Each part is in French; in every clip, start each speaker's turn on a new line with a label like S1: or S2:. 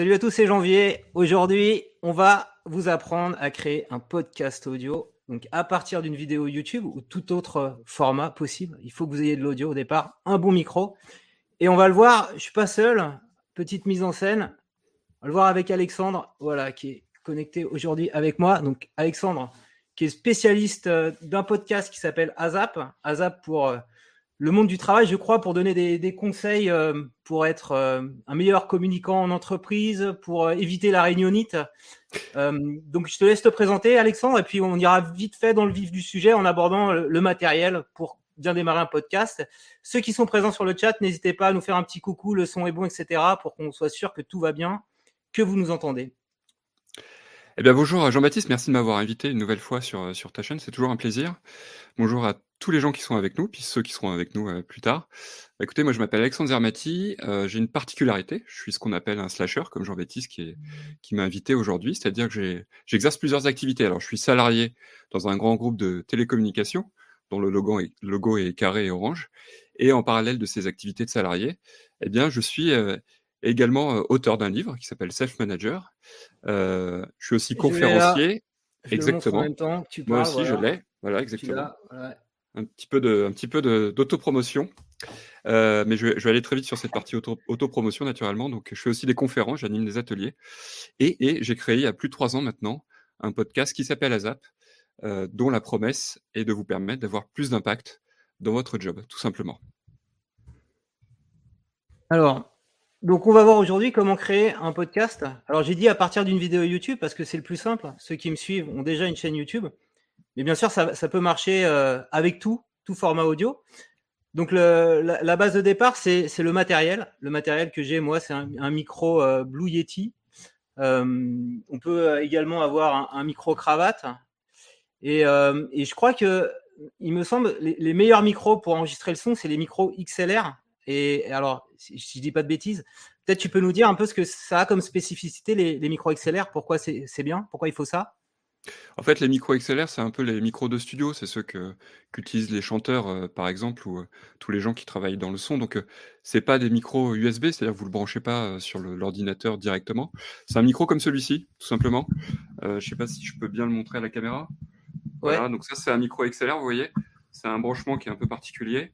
S1: Salut à tous, c'est Janvier. Aujourd'hui, on va vous apprendre à créer un podcast audio. Donc, à partir d'une vidéo YouTube ou tout autre format possible, il faut que vous ayez de l'audio au départ, un bon micro. Et on va le voir, je suis pas seul. Petite mise en scène. On va le voir avec Alexandre, voilà, qui est connecté aujourd'hui avec moi. Donc, Alexandre, qui est spécialiste euh, d'un podcast qui s'appelle AZAP. AZAP pour euh, le monde du travail, je crois, pour donner des, conseils euh, pour être euh, un meilleur communicant en entreprise, pour euh, éviter la réunionite. donc, je te laisse te présenter, Alexandre, et puis on ira vite fait dans le vif du sujet en abordant le, matériel pour bien démarrer un podcast. Ceux qui sont présents sur le chat, n'hésitez pas à nous faire un petit coucou, le son est bon, etc., pour qu'on soit sûr que tout va bien, que vous nous entendez.
S2: Eh bien, bonjour Jean-Baptiste, merci de m'avoir invité une nouvelle fois sur, sur ta chaîne, c'est toujours un plaisir. Bonjour à tous les gens qui sont avec nous, puis ceux qui seront avec nous euh, plus tard. Bah, écoutez, moi je m'appelle Alexandre Zermati, euh, j'ai une particularité, je suis ce qu'on appelle un slasher, comme Jean-Baptiste qui, qui m'a invité aujourd'hui, c'est-à-dire que j'exerce plusieurs activités. Alors je suis salarié dans un grand groupe de télécommunications, dont le logo est, logo est carré et orange, et en parallèle de ces activités de salarié, eh bien je suis euh, également auteur d'un livre qui s'appelle Self Manager. je suis aussi conférencier. Exactement. En même temps, tu Moi aussi, je l'ai. Voilà, exactement un petit peu de, un petit peu d'autopromotion. Euh, mais je vais, aller très vite sur cette partie auto, autopromotion naturellement. Donc, je fais aussi des conférences, j'anime des ateliers. Et, j'ai créé il y a plus de trois ans maintenant un podcast qui s'appelle AZAP, euh, dont la promesse est de vous permettre d'avoir plus d'impact dans votre job, tout simplement.
S1: Alors, donc on va voir aujourd'hui comment créer un podcast. Alors j'ai dit à partir d'une vidéo YouTube parce que c'est le plus simple. Ceux qui me suivent ont déjà une chaîne YouTube. Mais bien sûr, ça, peut marcher euh, avec tout, tout format audio. Donc la, base de départ, c'est le matériel. Le matériel que j'ai, moi, c'est un, micro euh, Blue Yeti. Euh, on peut également avoir un, micro cravate. Et, je crois que, il me semble, les, meilleurs micros pour enregistrer le son, c'est les micros XLR. Et, alors, si, je dis pas de bêtises, peut-être tu peux nous dire un peu ce que ça a comme spécificité les, les micros XLR. Pourquoi c'est bien? Pourquoi il faut ça?
S2: En fait, les micros XLR, c'est un peu les micros de studio. C'est ceux que qu'utilisent les chanteurs, euh, par exemple, ou euh, tous les gens qui travaillent dans le son. Donc, euh, c'est pas des micros USB, c'est-à-dire que vous le branchez pas sur l'ordinateur directement. C'est un micro comme celui-ci, tout simplement. je sais pas si je peux bien le montrer à la caméra. Voilà, donc ça, c'est un micro XLR, vous voyez. C'est un branchement qui est un peu particulier.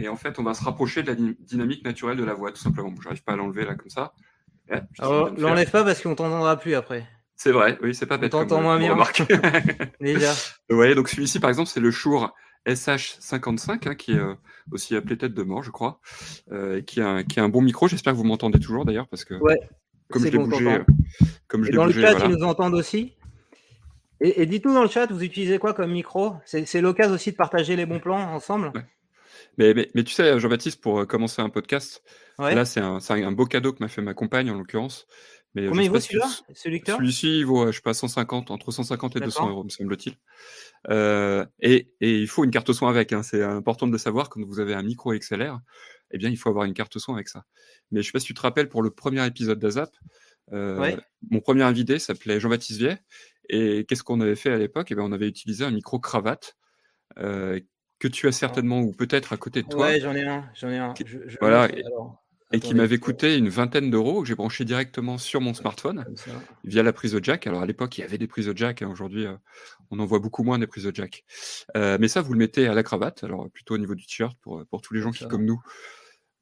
S2: Et en fait, on va se rapprocher de la dynamique naturelle de la voix, tout simplement. Je j'arrive pas à l'enlever là comme ça.
S1: Alors, l'enlève pas parce qu'on t'entendra plus après.
S2: C'est vrai, oui, c'est pas bête.
S1: T'entends moins bien.
S2: Déjà. voyez, donc celui-ci, par exemple, c'est le Shure SH55, hein, qui est euh, aussi appelé tête de mort, je crois, euh, qui, a un, qui a un bon micro. J'espère que vous m'entendez toujours d'ailleurs, parce que
S1: ouais,
S2: comme je l'ai bougé, euh,
S1: comme je dans bougé, le chat, ils nous entendent aussi. Et, dites-nous dans le chat, vous utilisez quoi comme micro? C'est l'occasion aussi de partager les bons plans ensemble.
S2: Mais, mais, mais, tu sais, Jean-Baptiste, pour commencer un podcast, là, c'est un, un, beau cadeau que m'a fait ma compagne, en l'occurrence.
S1: Mais Combien il vaut celui-là
S2: Celui-ci, il vaut, je sais pas, 150, entre 150 et 200 euros, me semble-t-il. Euh, et, et, il faut une carte son avec. Hein. C'est important de le savoir. Quand vous avez un micro XLR, eh bien, il faut avoir une carte son avec ça. Mais je sais pas si tu te rappelles, pour le premier épisode d'Azap, euh, mon premier invité s'appelait Jean-Baptiste Viet. Et qu'est-ce qu'on avait fait à l'époque? Eh bien, On avait utilisé un micro cravate euh, que tu as certainement, ou peut-être à côté de toi.
S1: Ouais, j'en ai un. J'en ai un.
S2: voilà et qui m'avait coûté une vingtaine d'euros que j'ai branché directement sur mon smartphone via la prise de jack. Alors à l'époque, il y avait des prises de jack. Hein. Aujourd'hui, euh, on en voit beaucoup moins des prises de jack. Euh, mais ça, vous le mettez à la cravate. Alors plutôt au niveau du t-shirt pour, pour tous les gens qui, comme nous,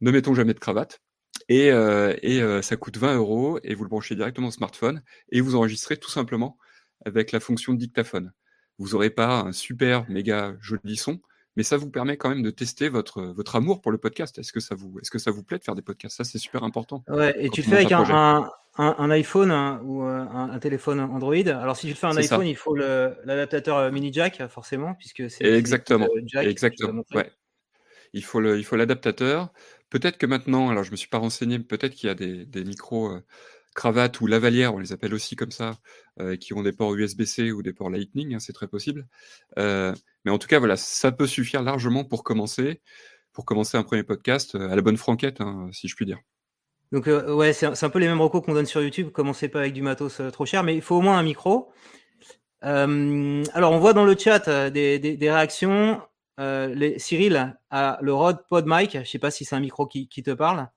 S2: ne mettons jamais de cravate. Et, euh, et ça coûte 20 euros et vous le branchez directement au smartphone et vous enregistrez tout simplement avec la fonction de dictaphone. Vous n'aurez pas un super méga joli son, mais ça vous permet quand même de tester votre, votre amour pour le podcast. Est-ce que ça vous, est-ce que ça vous plaît de faire des podcasts? Ça, c'est super important.
S1: Ouais, et tu le fais avec un, un, un, iPhone hein, ou euh, un, téléphone Android. Alors, si tu le fais un iPhone, il faut l'adaptateur euh, mini jack, forcément, puisque c'est
S2: exactement. Jack exactement. Ouais. Il faut le, il faut l'adaptateur. Peut-être que maintenant, alors je me suis pas renseigné, peut-être qu'il y a des, des micros euh, cravates ou lavalières, on les appelle aussi comme ça, euh, qui ont des ports USB-C ou des ports Lightning, hein, c'est très possible. Euh, mais en tout cas, voilà, ça peut suffire largement pour commencer, pour commencer un premier podcast euh, à la bonne franquette, hein, si je puis dire.
S1: Donc ouais, c'est un peu les mêmes recours qu'on donne sur YouTube. Commencez pas avec du matos trop cher, mais il faut au moins un micro. alors on voit dans le chat des, réactions. Cyril a le Rode Pod Mic. Je sais pas si c'est un micro qui te parle.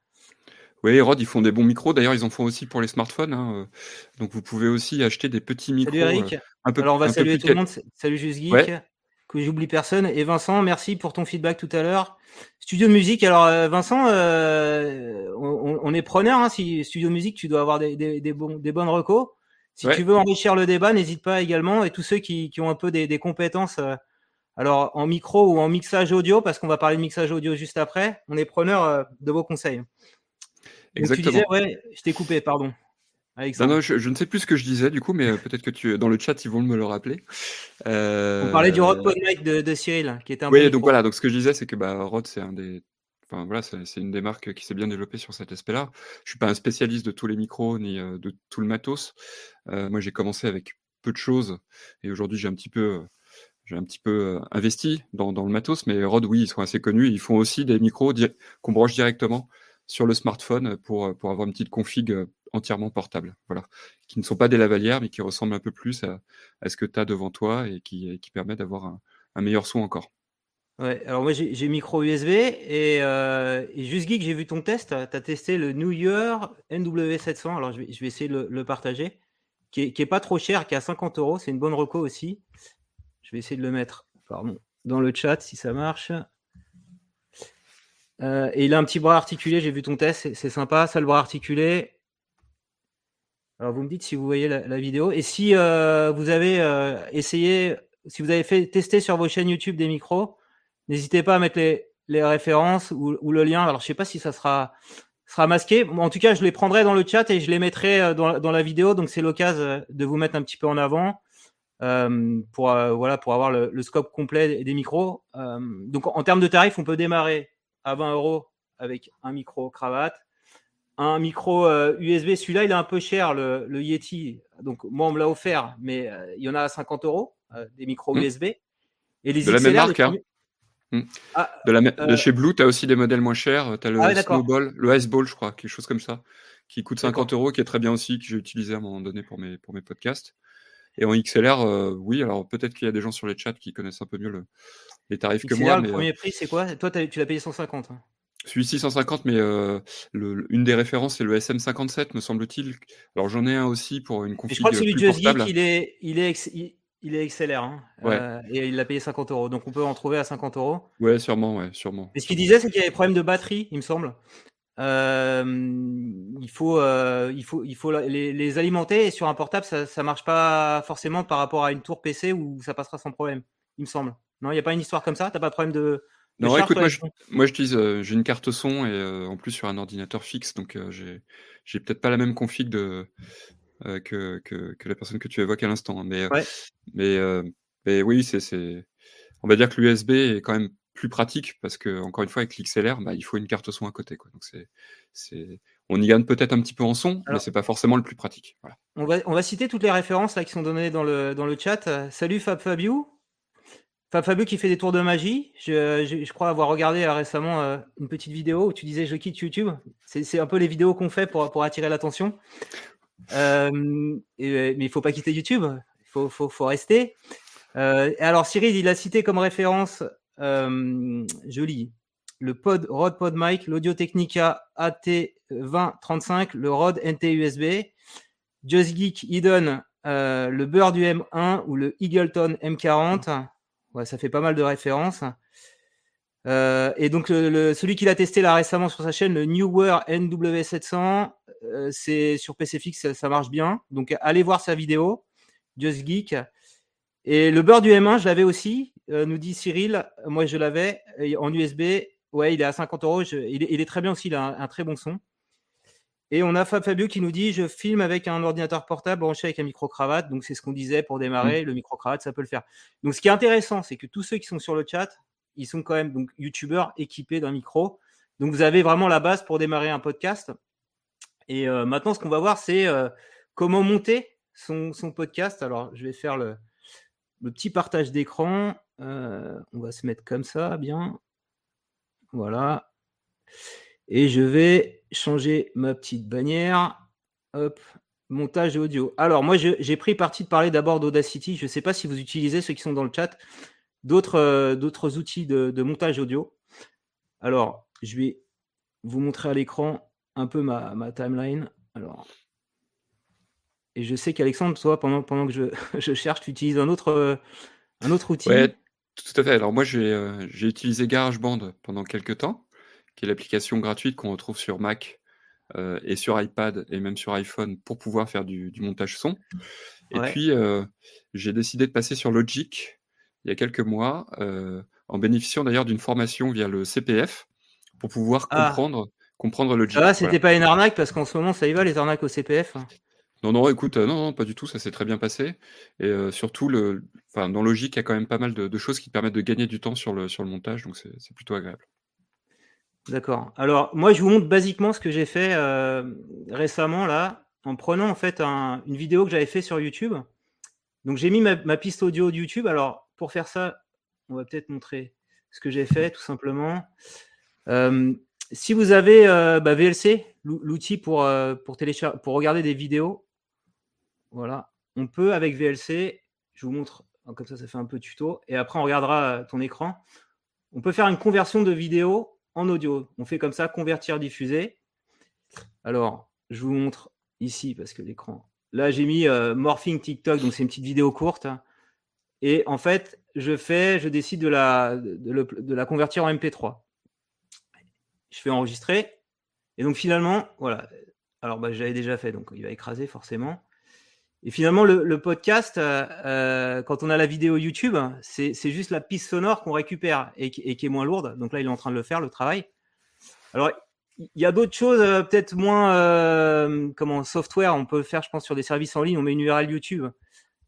S2: Oui, Rode, ils font des bons micros. D'ailleurs, ils en font aussi pour les smartphones. Hein. Donc, vous pouvez aussi acheter des petits micros.
S1: Salut Eric. un peu, Alors, on va saluer tout le monde. Salut Juste Geek. Que j'oublie personne. Et Vincent, merci pour ton feedback tout à l'heure. Studio de musique. Alors, Vincent, on, est preneur. Hein. Si studio de musique, tu dois avoir des, des, bonnes recos. Si tu veux enrichir le débat, n'hésite pas également. Et tous ceux qui, qui ont un peu des, des compétences, euh, alors en micro ou en mixage audio, parce qu'on va parler de mixage audio juste après, on est preneur euh, de vos conseils. Exactement. tu disais, ouais, je t'ai coupé, pardon.
S2: Non, non, je, ne sais plus ce que je disais du coup, mais euh, peut-être que tu, dans le chat, ils vont me le rappeler.
S1: On parlait du Rod Mic de, de, Cyril, qui était un
S2: Oui, donc voilà, donc ce que je disais, c'est que bah, Rod, c'est un des Enfin, voilà, c'est une des marques qui s'est bien développée sur cet aspect-là. Je suis pas un spécialiste de tous les micros ni de tout le matos. moi, j'ai commencé avec peu de choses et aujourd'hui, j'ai un petit peu, j'ai un petit peu investi dans, dans, le matos. Mais Rode, oui, ils sont assez connus. Ils font aussi des micros qu'on branche directement sur le smartphone pour, pour avoir une petite config entièrement portable. Voilà, qui ne sont pas des lavalières, mais qui ressemblent un peu plus à, à ce que tu as devant toi et qui, qui permet d'avoir un, meilleur son encore.
S1: Ouais, alors moi j'ai micro USB et, euh, et Just Geek, j'ai vu ton test. Tu as testé le New Year NW700. Alors je vais, je vais essayer de le, partager. Qui est, qui est, pas trop cher, qui est à 50 euros. C'est une bonne reco aussi. Je vais essayer de le mettre pardon, dans le chat si ça marche. Euh, et il a un petit bras articulé. J'ai vu ton test. C'est sympa, ça le bras articulé. Alors vous me dites si vous voyez la, vidéo. Et si euh, vous avez euh, essayé, si vous avez fait tester sur vos chaînes YouTube des micros N'hésitez pas à mettre les, les références ou, ou, le lien. Alors, je sais pas si ça sera, sera masqué. en tout cas, je les prendrai dans le chat et je les mettrai euh, dans, la vidéo. Donc, c'est l'occasion euh, de vous mettre un petit peu en avant euh, pour, euh, voilà, pour avoir le, le, scope complet des micros. Donc, en, termes de tarifs, on peut démarrer à 20 euros avec un micro cravate. Un micro USB, celui-là, il est un peu cher, le, le Yeti. Donc, moi, on me l'a offert, mais il y en a à 50 euros, des micros USB.
S2: Mmh. Et les de la même marque, hein. Hmm. Ah, de, la, de, euh, chez Blue, tu as aussi des modèles moins chers. Tu as le ah Snowball, le Iceball, je crois, quelque chose comme ça, qui coûte 50 euros, qui est très bien aussi, que j'ai utilisé à un moment donné pour mes, pour mes podcasts. Et en XLR, euh, oui, alors peut-être qu'il y a des gens sur les chats qui connaissent un peu mieux le, les tarifs que moi.
S1: Le premier euh, prix, c'est quoi? Toi, tu l'as payé 150 hein.
S2: Celui-ci 150, mais euh, le, une des références, c'est le SM57, me semble-t-il. Alors j'en ai un aussi pour une config. je crois que celui de Just Geek,
S1: il est, il est, il est XLR hein, euh, et il l'a payé 50 euros. Donc on peut en trouver à 50 euros.
S2: Ouais, sûrement, ouais, sûrement.
S1: Et ce qu'il disait, c'est qu'il y avait des problèmes de batterie, il me semble. Euh, il faut, il faut, il faut les, alimenter et sur un portable, ça, ça marche pas forcément par rapport à une tour PC où ça passera sans problème, il me semble. Non, il n'y a pas une histoire comme ça? T'as pas de problème de.
S2: non, écoute, moi, j'utilise, j'ai une carte son et en plus sur un ordinateur fixe, donc j'ai, j'ai peut-être pas la même config de, euh, que, que, que, la personne que tu évoques à l'instant. Hein. Mais, euh, mais, euh, mais, oui, c'est, on va dire que l'USB est quand même plus pratique parce que, encore une fois, avec l'XLR, bah, il faut une carte son à côté. Quoi. Donc c'est, c'est... On y gagne peut-être un petit peu en son, mais c'est pas forcément le plus pratique. Voilà.
S1: On, va, on va citer toutes les références là, qui sont données dans le, dans le chat. Salut Fab Fabio. Fab Fabio qui fait des tours de magie. Je, crois avoir regardé récemment une petite vidéo où tu disais je quitte YouTube. C'est, un peu les vidéos qu'on fait pour, attirer l'attention. Euh, mais il faut pas quitter YouTube. Il faut, faut, rester. Euh, alors Cyril, il a cité comme référence, euh, je lis, le pod, Rode Pod l'Audio Technica AT2035, le Rode NT USB, Just Geek, euh, le Beurre du M1 ou le Eagleton M40. Ça fait pas mal de références. Euh, et donc celui qu'il a testé là récemment sur sa chaîne, le Newer NW700, euh, c'est sur PCFX, ça, marche bien. Donc allez voir sa vidéo, Just Geek. Et le beurre du M1, je l'avais aussi, euh, nous dit Cyril. Moi, je l'avais en USB. Ouais, il est à 50 euros. Il, est très bien aussi, il a un, très bon son. Et on a Fab Fabio qui nous dit Je filme avec un ordinateur portable branché avec un micro-cravate. Donc, c'est ce qu'on disait pour démarrer. Mmh. Le micro-cravate, ça peut le faire. Donc, ce qui est intéressant, c'est que tous ceux qui sont sur le chat, ils sont quand même donc youtubeurs équipés d'un micro. Donc vous avez vraiment la base pour démarrer un podcast. Et euh, maintenant, ce qu'on va voir, c'est euh, comment monter son, son, podcast. Alors, je vais faire le, le petit partage d'écran. Euh, on va se mettre comme ça, bien. Voilà. Et je vais changer ma petite bannière. Hop, montage audio. Alors, moi, j'ai pris parti de parler d'abord d'Audacity. Je ne sais pas si vous utilisez ceux qui sont dans le chat d'autres euh, outils de, montage audio. Alors, je vais vous montrer à l'écran un peu ma, timeline. Alors, et je sais qu'Alexandre, toi, pendant, pendant que je, je cherche, tu utilises un autre, euh, un autre outil.
S2: Ouais, tout à fait. Alors moi, j'ai euh, utilisé GarageBand pendant quelques temps, qui est l'application gratuite qu'on retrouve sur Mac euh, et sur iPad et même sur iPhone pour pouvoir faire du, du montage son. Et puis, euh, j'ai décidé de passer sur Logic il y a quelques mois, euh, en bénéficiant d'ailleurs d'une formation via le CPF pour pouvoir
S1: Ah.
S2: comprendre, comprendre Logic.
S1: Ça va,
S2: Voilà.
S1: c'était pas une arnaque? Parce qu'en ce moment, ça y va, les arnaques au CPF.
S2: Non, non, écoute, non, non, pas du tout, ça s'est très bien passé. Et euh, surtout, le, enfin, dans Logic, il y a quand même pas mal de, de choses qui permettent de gagner du temps sur le, sur le montage, donc c'est plutôt agréable.
S1: D'accord. Alors, moi, je vous montre basiquement ce que j'ai fait euh, récemment, là, en prenant en fait un- une vidéo que j'avais fait sur YouTube. Donc, j'ai mis ma, piste audio de YouTube. Alors, pour faire ça, on va peut-être montrer ce que j'ai fait, tout simplement. Euh, si vous avez euh, bah, VLC, l'ou- l'outil pour, pour, télécharger, pour regarder des vidéos, voilà, on peut avec VLC, je vous montre, comme ça, ça fait un peu tuto, et après, on regardera ton écran. On peut faire une conversion de vidéo en audio. On fait comme ça, convertir, diffuser. Alors, je vous montre ici parce que l'écran. Là, j'ai mis euh, Morphing TikTok, donc c'est une petite vidéo courte. Et en fait, je fais, je décide de la, convertir en MP3. Je fais enregistrer. Et donc finalement, voilà. Alors, bah, j'avais déjà fait, donc il va écraser forcément. Et finalement, le, podcast, euh, euh, quand on a la vidéo YouTube, c'est juste la piste sonore qu'on récupère et, qui- est moins lourde. Donc là, il est en train de le faire, le travail. Alors, il y a d'autres choses, euh, peut-être moins comment software. On peut le faire, je pense, sur des services en ligne. On met une URL YouTube,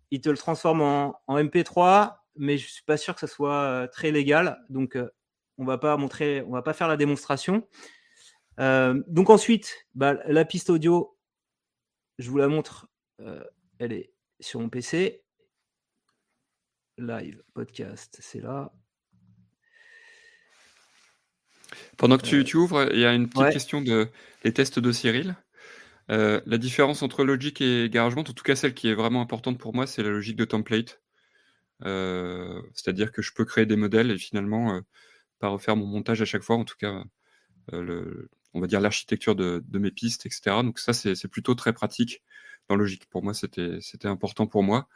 S1: il te le transforme en, en MP3, mais je suis pas sûr que ça soit très légal. Donc, on va pas montrer, on va pas faire la démonstration. Donc ensuite, bah, la piste audio, je vous la montre. Elle est sur mon PC. Live podcast, c'est là.
S2: Pendant que tu, tu ouvres, il y a une petite
S1: Ouais.
S2: question de les tests de Cyril. Euh, la différence entre Logic et GarageBand, en tout cas celle qui est vraiment importante pour moi, c'est la logique de template. Euh, C'est-à-dire que je peux créer des modèles et finalement euh, pas refaire mon montage à chaque fois, en tout cas, euh, le, on va dire l'architecture de, de mes pistes, etc. Donc ça, c'est plutôt très pratique dans Logic. Pour moi, c'était important pour moi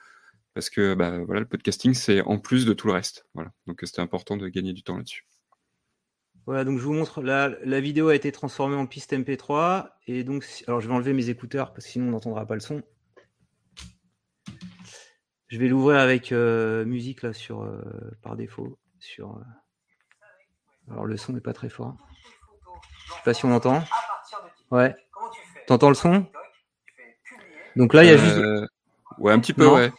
S2: parce que bah, voilà, le podcasting, c'est en plus de tout le reste. Voilà. Donc c'était important de gagner du temps là-dessus.
S1: Voilà, donc je vous montre, la, la vidéo a été transformée en piste MP3. Et donc, si- alors je vais enlever mes écouteurs parce que sinon on n'entendra pas le son. Je vais l'ouvrir avec euh, musique là sur euh, par défaut. Sur, euh, Alors le son n'est pas très fort. Je sais pas si on entend. Ouais. T'entends le son? Donc là, il y a juste
S2: Euh, Ouais, un petit peu,
S1: Non.
S2: ouais.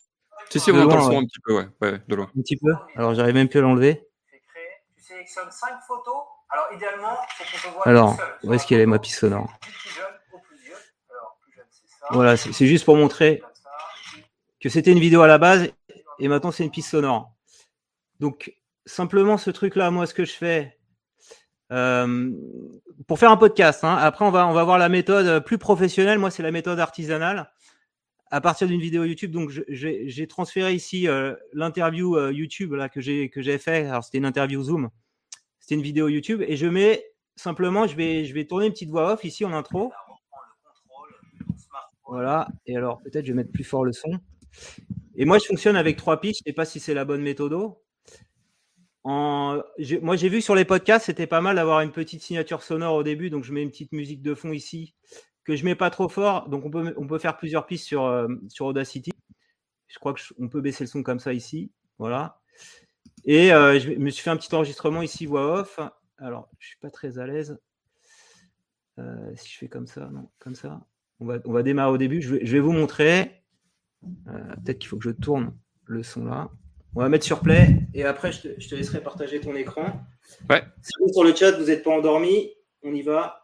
S2: Si, si, on entend le
S1: loin,
S2: son
S1: ouais.
S2: un petit peu, ouais, ouais, de loin.
S1: un petit peu. Alors j'arrive même plus à l'enlever.
S3: Tu sélectionnes 5 photos. Alors idéalement, c'est qu'on te voit
S1: Alors,
S3: tout seul.
S1: où est-ce qu'elle est ma piste sonore. Voilà, c'est juste pour montrer que c'était une vidéo à la base et maintenant c'est une piste sonore. Donc simplement ce truc-là, moi ce que je fais euh, pour faire un podcast. hein, après on va on va voir la méthode plus professionnelle. Moi c'est la méthode artisanale à partir d'une vidéo YouTube. Donc j'ai transféré ici euh, l'interview euh, YouTube là que j'ai fait. Alors c'était une interview Zoom. C'était une vidéo YouTube et je mets simplement je vais je vais tourner une petite voix off ici en intro. Voilà. Et alors, peut-être je vais mettre plus fort le son. Et moi, je fonctionne avec trois pistes. Je sais pas si c'est la bonne méthode. En... Moi, j'ai vu sur les podcasts, c'était pas mal d'avoir une petite signature sonore au début. Donc, je mets une petite musique de fond ici que je mets pas trop fort. Donc, on peut, on peut faire plusieurs pistes sur, euh, sur Audacity. Je crois qu'on peut baisser le son comme ça ici. Voilà. Et euh, je me suis fait un petit enregistrement ici, voix off. Alors, je suis pas très à l'aise. Euh, si je fais comme ça, non, comme ça. On va, on va démarrer au début. Je vais, je vais vous montrer. Peut-être qu'il faut que je tourne le son là. On va mettre sur play et après je te, je te laisserai partager ton écran.
S2: Ouais.
S1: Si vous sur le chat, vous n'êtes pas endormi, on y va.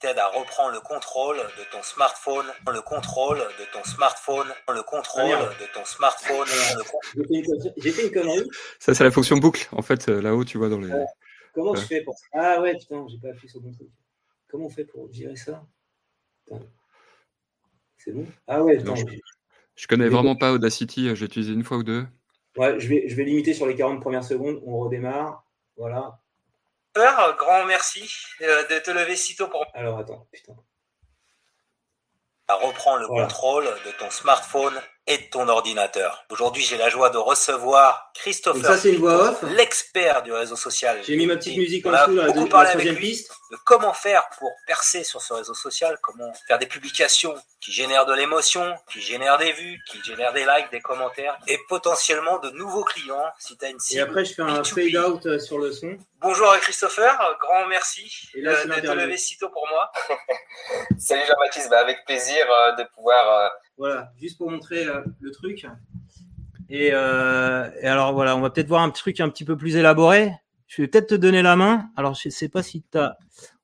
S3: T'aide à reprendre le contrôle de ton smartphone, le contrôle de ton smartphone, le contrôle de ton smartphone,
S1: J'ai fait, une connerie-.
S2: Ça, c'est la fonction boucle, en fait, euh, là-haut, tu vois, dans les.
S1: Comment je fais pour ça? Ah ouais, putain, j'ai pas appuyé sur le bon truc. Comment on fait pour gérer ça? C'est bon? Ah ouais,
S2: Non,
S1: attends,
S2: je- Je connais vraiment pas Audacity, euh, j'ai utilisé une fois ou deux.
S1: Ouais, je vais, je vais limiter sur les 40 premières secondes. On redémarre. Voilà.
S3: Peur, grand merci euh, de te lever si tôt pour
S1: Alors attends, putain.
S3: reprendre le
S1: Voilà.
S3: contrôle de ton smartphone et de ton ordinateur. Aujourd'hui, j'ai la joie de recevoir
S1: Donc
S3: Christopher,
S1: ça c'est une voix off.
S3: l'expert du réseau social.
S1: J'ai mis ma petite musique en
S3: On a
S1: dessous,
S3: beaucoup
S1: la
S3: parlé avec lui.
S1: piste.
S3: de comment faire pour percer sur ce réseau social, comment faire des publications qui génèrent de l'émotion, qui génèrent des vues, qui génèrent des likes, des commentaires et potentiellement de nouveaux clients si tu as une
S1: Et
S3: cible.
S1: après je fais un
S3: B2B.
S1: fade out euh, sur le son.
S3: Bonjour Christopher, grand merci
S1: Et
S3: euh,
S1: l'interview.
S3: lever si tôt pour moi.
S4: Salut Jean-Baptiste, bah, avec plaisir euh, de pouvoir.
S1: Voilà, juste pour montrer euh, le truc. Et, euh, et alors voilà, on va peut-être voir un truc un petit peu plus élaboré. Je vais peut-être te donner la main. Alors je sais pas si tu as...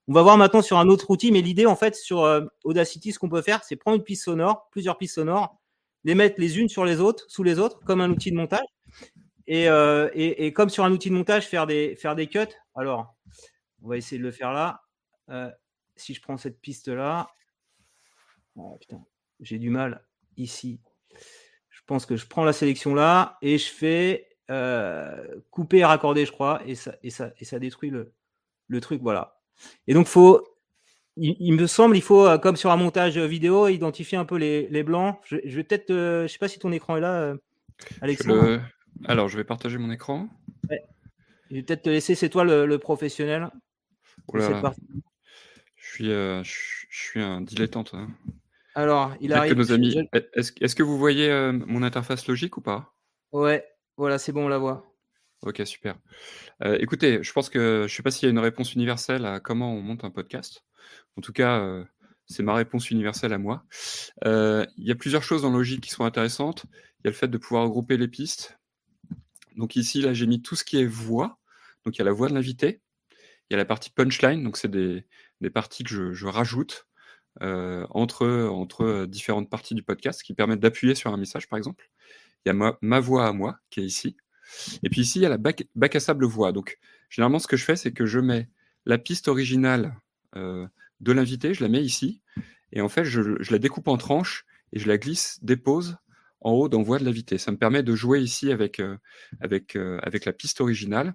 S1: On va voir maintenant sur un autre outil, mais l'idée en fait sur euh, Audacity, ce qu'on peut faire, c'est prendre une piste sonore, plusieurs pistes sonores, les mettre les unes sur les autres, sous les autres, comme un outil de montage. Et, comme sur un outil de montage, faire des, faire des cuts. Alors, on va essayer de le faire là. Si je prends cette piste là, oh, putain, j'ai du mal ici. Je pense que je prends la sélection là et je fais euh, couper et raccorder, je crois, et ça, et ça, et ça détruit le, le truc, voilà. Et donc, faut, il, il me semble, il faut, euh, comme sur un montage vidéo, identifier un peu les, les blancs. Je, je vais peut-être, euh, je sais pas si ton écran est là, euh, Alexandre.
S2: le- Alors, je vais partager mon écran.
S1: Je vais peut-être te laisser, c'est toi le, le professionnel.
S2: Je suis, je, je suis un dilettante. hein.
S1: Alors, il arrive.
S2: que nos amis.
S1: je-
S2: Est-ce que vous voyez euh, mon interface logique ou pas?
S1: Ouais, voilà, c'est bon, on la voit.
S2: Ok, super. Euh, écoutez, je pense que je ne sais pas s'il y a une réponse universelle à comment on monte un podcast. En tout cas, euh, c'est ma réponse universelle à moi. Il y a plusieurs choses dans Logic qui sont intéressantes. Il y a le fait de pouvoir regrouper les pistes. Donc ici, là, j'ai mis tout ce qui est voix. Donc il y a la voix de l'invité. Il y a la partie punchline. Donc c'est des, des parties que je, je rajoute entre, entre différentes parties du podcast qui permettent d'appuyer sur un message, par exemple. Il y a ma, ma voix à moi qui est ici. Et puis ici, il y a la bac, bac à sable voix. Donc, généralement, ce que je fais, c'est que je mets la piste originale euh, de l'invité, je la mets ici, et en fait, je, je la découpe en tranches et je la glisse, dépose en haut dans voix de l'invité. Ça me permet de jouer ici avec, euh, avec, euh, avec la piste originale,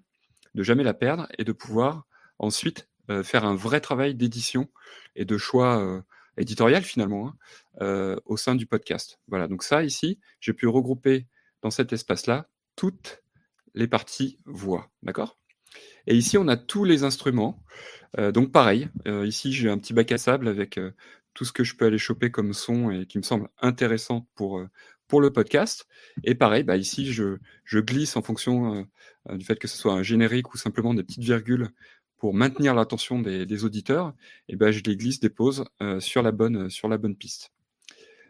S2: de jamais la perdre et de pouvoir ensuite euh, faire un vrai travail d'édition et de choix euh, éditorial finalement hein, euh, au sein du podcast. Voilà, donc ça ici, j'ai pu regrouper dans cet espace-là toutes les parties voix, d'accord? Et ici, on a tous les instruments. Euh, donc pareil, euh, ici j'ai un petit bac à sable avec euh, tout ce que je peux aller choper comme son et qui me semble intéressant pour, euh, pour le podcast. Et pareil, bah, ici je, glisse en fonction euh, du fait que ce soit un générique ou simplement des petites virgules pour maintenir l'attention des, des auditeurs. Et ben je les glisse, dépose euh, sur, la bonne, sur la bonne piste.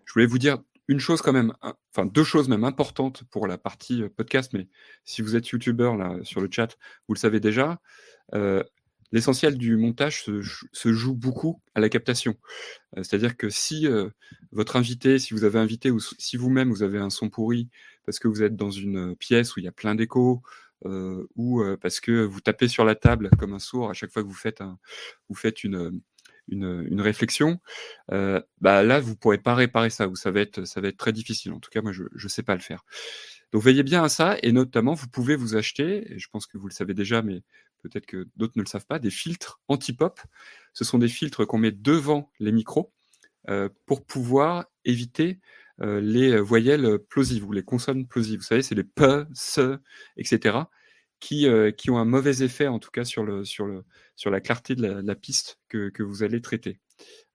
S2: Je voulais vous dire une chose quand même, enfin deux choses même importantes pour la partie euh, podcast, mais si vous êtes youtubeur sur le chat, vous le savez déjà. euh, L'essentiel du montage se, jou- se joue beaucoup à la captation. C'est-à-dire que si votre invité, si vous avez invité ou si vous-même vous avez un son pourri parce que vous êtes dans une pièce où il y a plein d'échos ou euh, parce que vous tapez sur la table comme un sourd à chaque fois que vous faites, faites une, réflexion, euh, bah là vous pourrez pas réparer ça ou ça va être très difficile. En tout cas moi je je sais pas le faire. Donc veillez bien à ça et notamment vous pouvez vous acheter et je pense que vous le savez déjà mais peut-être que d'autres ne le savent pas des filtres anti-pop. Ce sont des filtres qu'on met devant les micros euh, pour pouvoir éviter euh, les voyelles plosives ou les consonnes plosives. Vous savez c'est les p, ce, etc. qui euh, qui ont un mauvais effet en tout cas sur le sur le sur la clarté de la, de la piste que que vous allez traiter.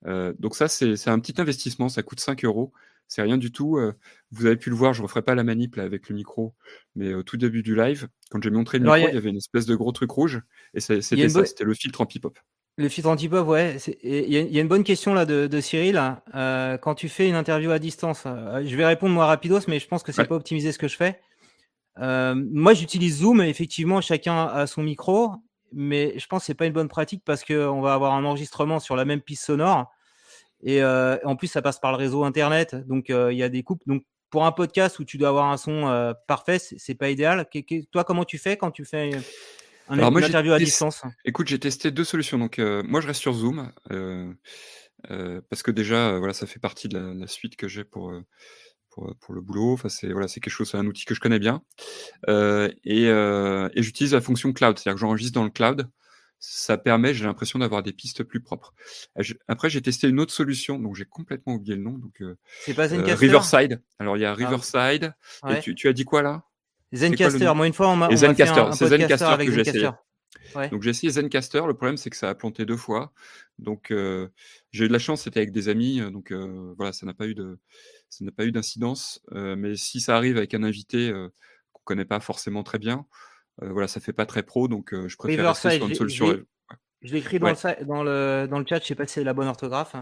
S2: Euh, donc ça, c'est un petit investissement, ça coûte 5 euros. C'est rien du tout. euh, vous avez pu le voir, je ne referai pas la manip là, avec le micro, mais au tout début du live, quand j'ai montré le
S1: Alors,
S2: micro,
S1: il y
S2: il
S1: a-
S2: y avait une espèce de gros truc rouge, et c'était ça, c'était le filtre en pip-up.
S1: Le filtre anti-pop, ouais. Il y, a- il y a une bonne question là de, de Cyril. Euh, quand tu fais une interview à distance, euh, je vais répondre moi rapidos, mais je pense que c'est
S2: Ouais.
S1: pas optimisé ce que je fais. Euh, moi, j'utilise Zoom. Effectivement, chacun a son micro, mais je pense que c'est pas une bonne pratique parce que on va avoir un enregistrement sur la même piste sonore. Et en plus, ça passe par le réseau internet, donc il y a des coupes. Donc pour un podcast où tu dois avoir un son parfait, c'est pas idéal. Toi, comment tu fais quand tu fais un,
S2: Alors, moi,
S1: interview à distance
S2: Écoute, j'ai testé deux solutions. Donc, euh, moi, je reste sur Zoom, euh, euh, parce que déjà, voilà, ça fait partie de la, la suite que j'ai pour, pour, pour le boulot. Enfin, c'est voilà, c'est quelque chose, c'est un outil que je connais bien. Et et j'utilise la fonction cloud, c'est-à-dire que j'enregistre dans le cloud. ça permet, j'ai l'impression d'avoir des pistes plus propres. Après, j'ai testé une autre solution, donc j'ai complètement oublié le nom. Donc,
S1: c'est pas
S2: euh, Riverside. Alors, il y a ah Riverside. Et tu, tu, as dit quoi là?
S1: Zencaster. Moi, une fois, on m'a fait
S2: un, c'est Zencaster que j'ai essayé. Donc j'ai essayé Zencaster. Le problème, c'est que ça a planté deux fois. Donc j'ai eu de la chance, c'était avec des amis. Donc voilà, ça n'a pas eu de, ça n'a pas eu d'incidence. mais si ça arrive avec un invité qu'on connaît pas forcément très bien, voilà, ça fait pas très pro. Donc je préfère rester sur une solution.
S1: Je l'ai écrit dans, le, dans, le, dans le chat. Je sais pas si c'est la bonne orthographe.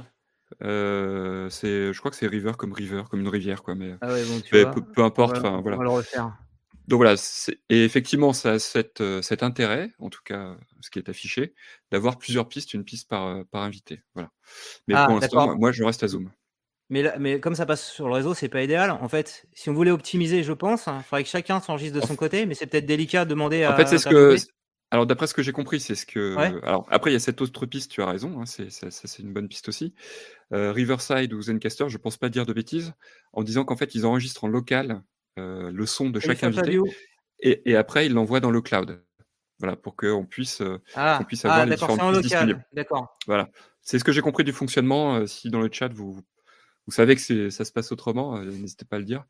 S2: Euh, c'est, je crois que c'est river comme river, comme une rivière, quoi. Mais,
S1: ah ouais, bon,
S2: peu, importe.
S1: On
S2: voilà.
S1: on va le refaire.
S2: Donc voilà, et effectivement, ça a cet, euh, cet, intérêt, en tout cas ce qui est affiché, d'avoir plusieurs pistes, une piste par, euh, par invité. Voilà. Mais
S1: ah,
S2: pour l'instant, moi, je reste à Zoom.
S1: Mais, là, mais comme ça passe sur le réseau, c'est pas idéal. En fait, si on voulait optimiser, je pense, il hein, faudrait que chacun s'enregistre de son côté, mais c'est peut-être délicat de demander
S2: à.
S1: En
S2: fait, c'est ce que. Alors, d'après ce que j'ai compris, c'est ce que. Alors, après, il y a cette autre piste, tu as raison, hein, c'est, ça, c'est une bonne piste aussi. Euh, Riverside ou Zencaster, je pense pas dire de bêtises, en disant qu'en fait, ils enregistrent en local le son de chaque invité et, après, il l'envoie dans le cloud. Voilà, pour qu'on puisse, euh,
S1: ah,
S2: puisse avoir
S1: ah,
S2: les différentes disponibles.
S1: D'accord.
S2: Voilà. C'est ce que j'ai compris du fonctionnement. Euh, si dans le chat, vous, vous savez que ça se passe autrement, euh, n'hésitez pas à le dire.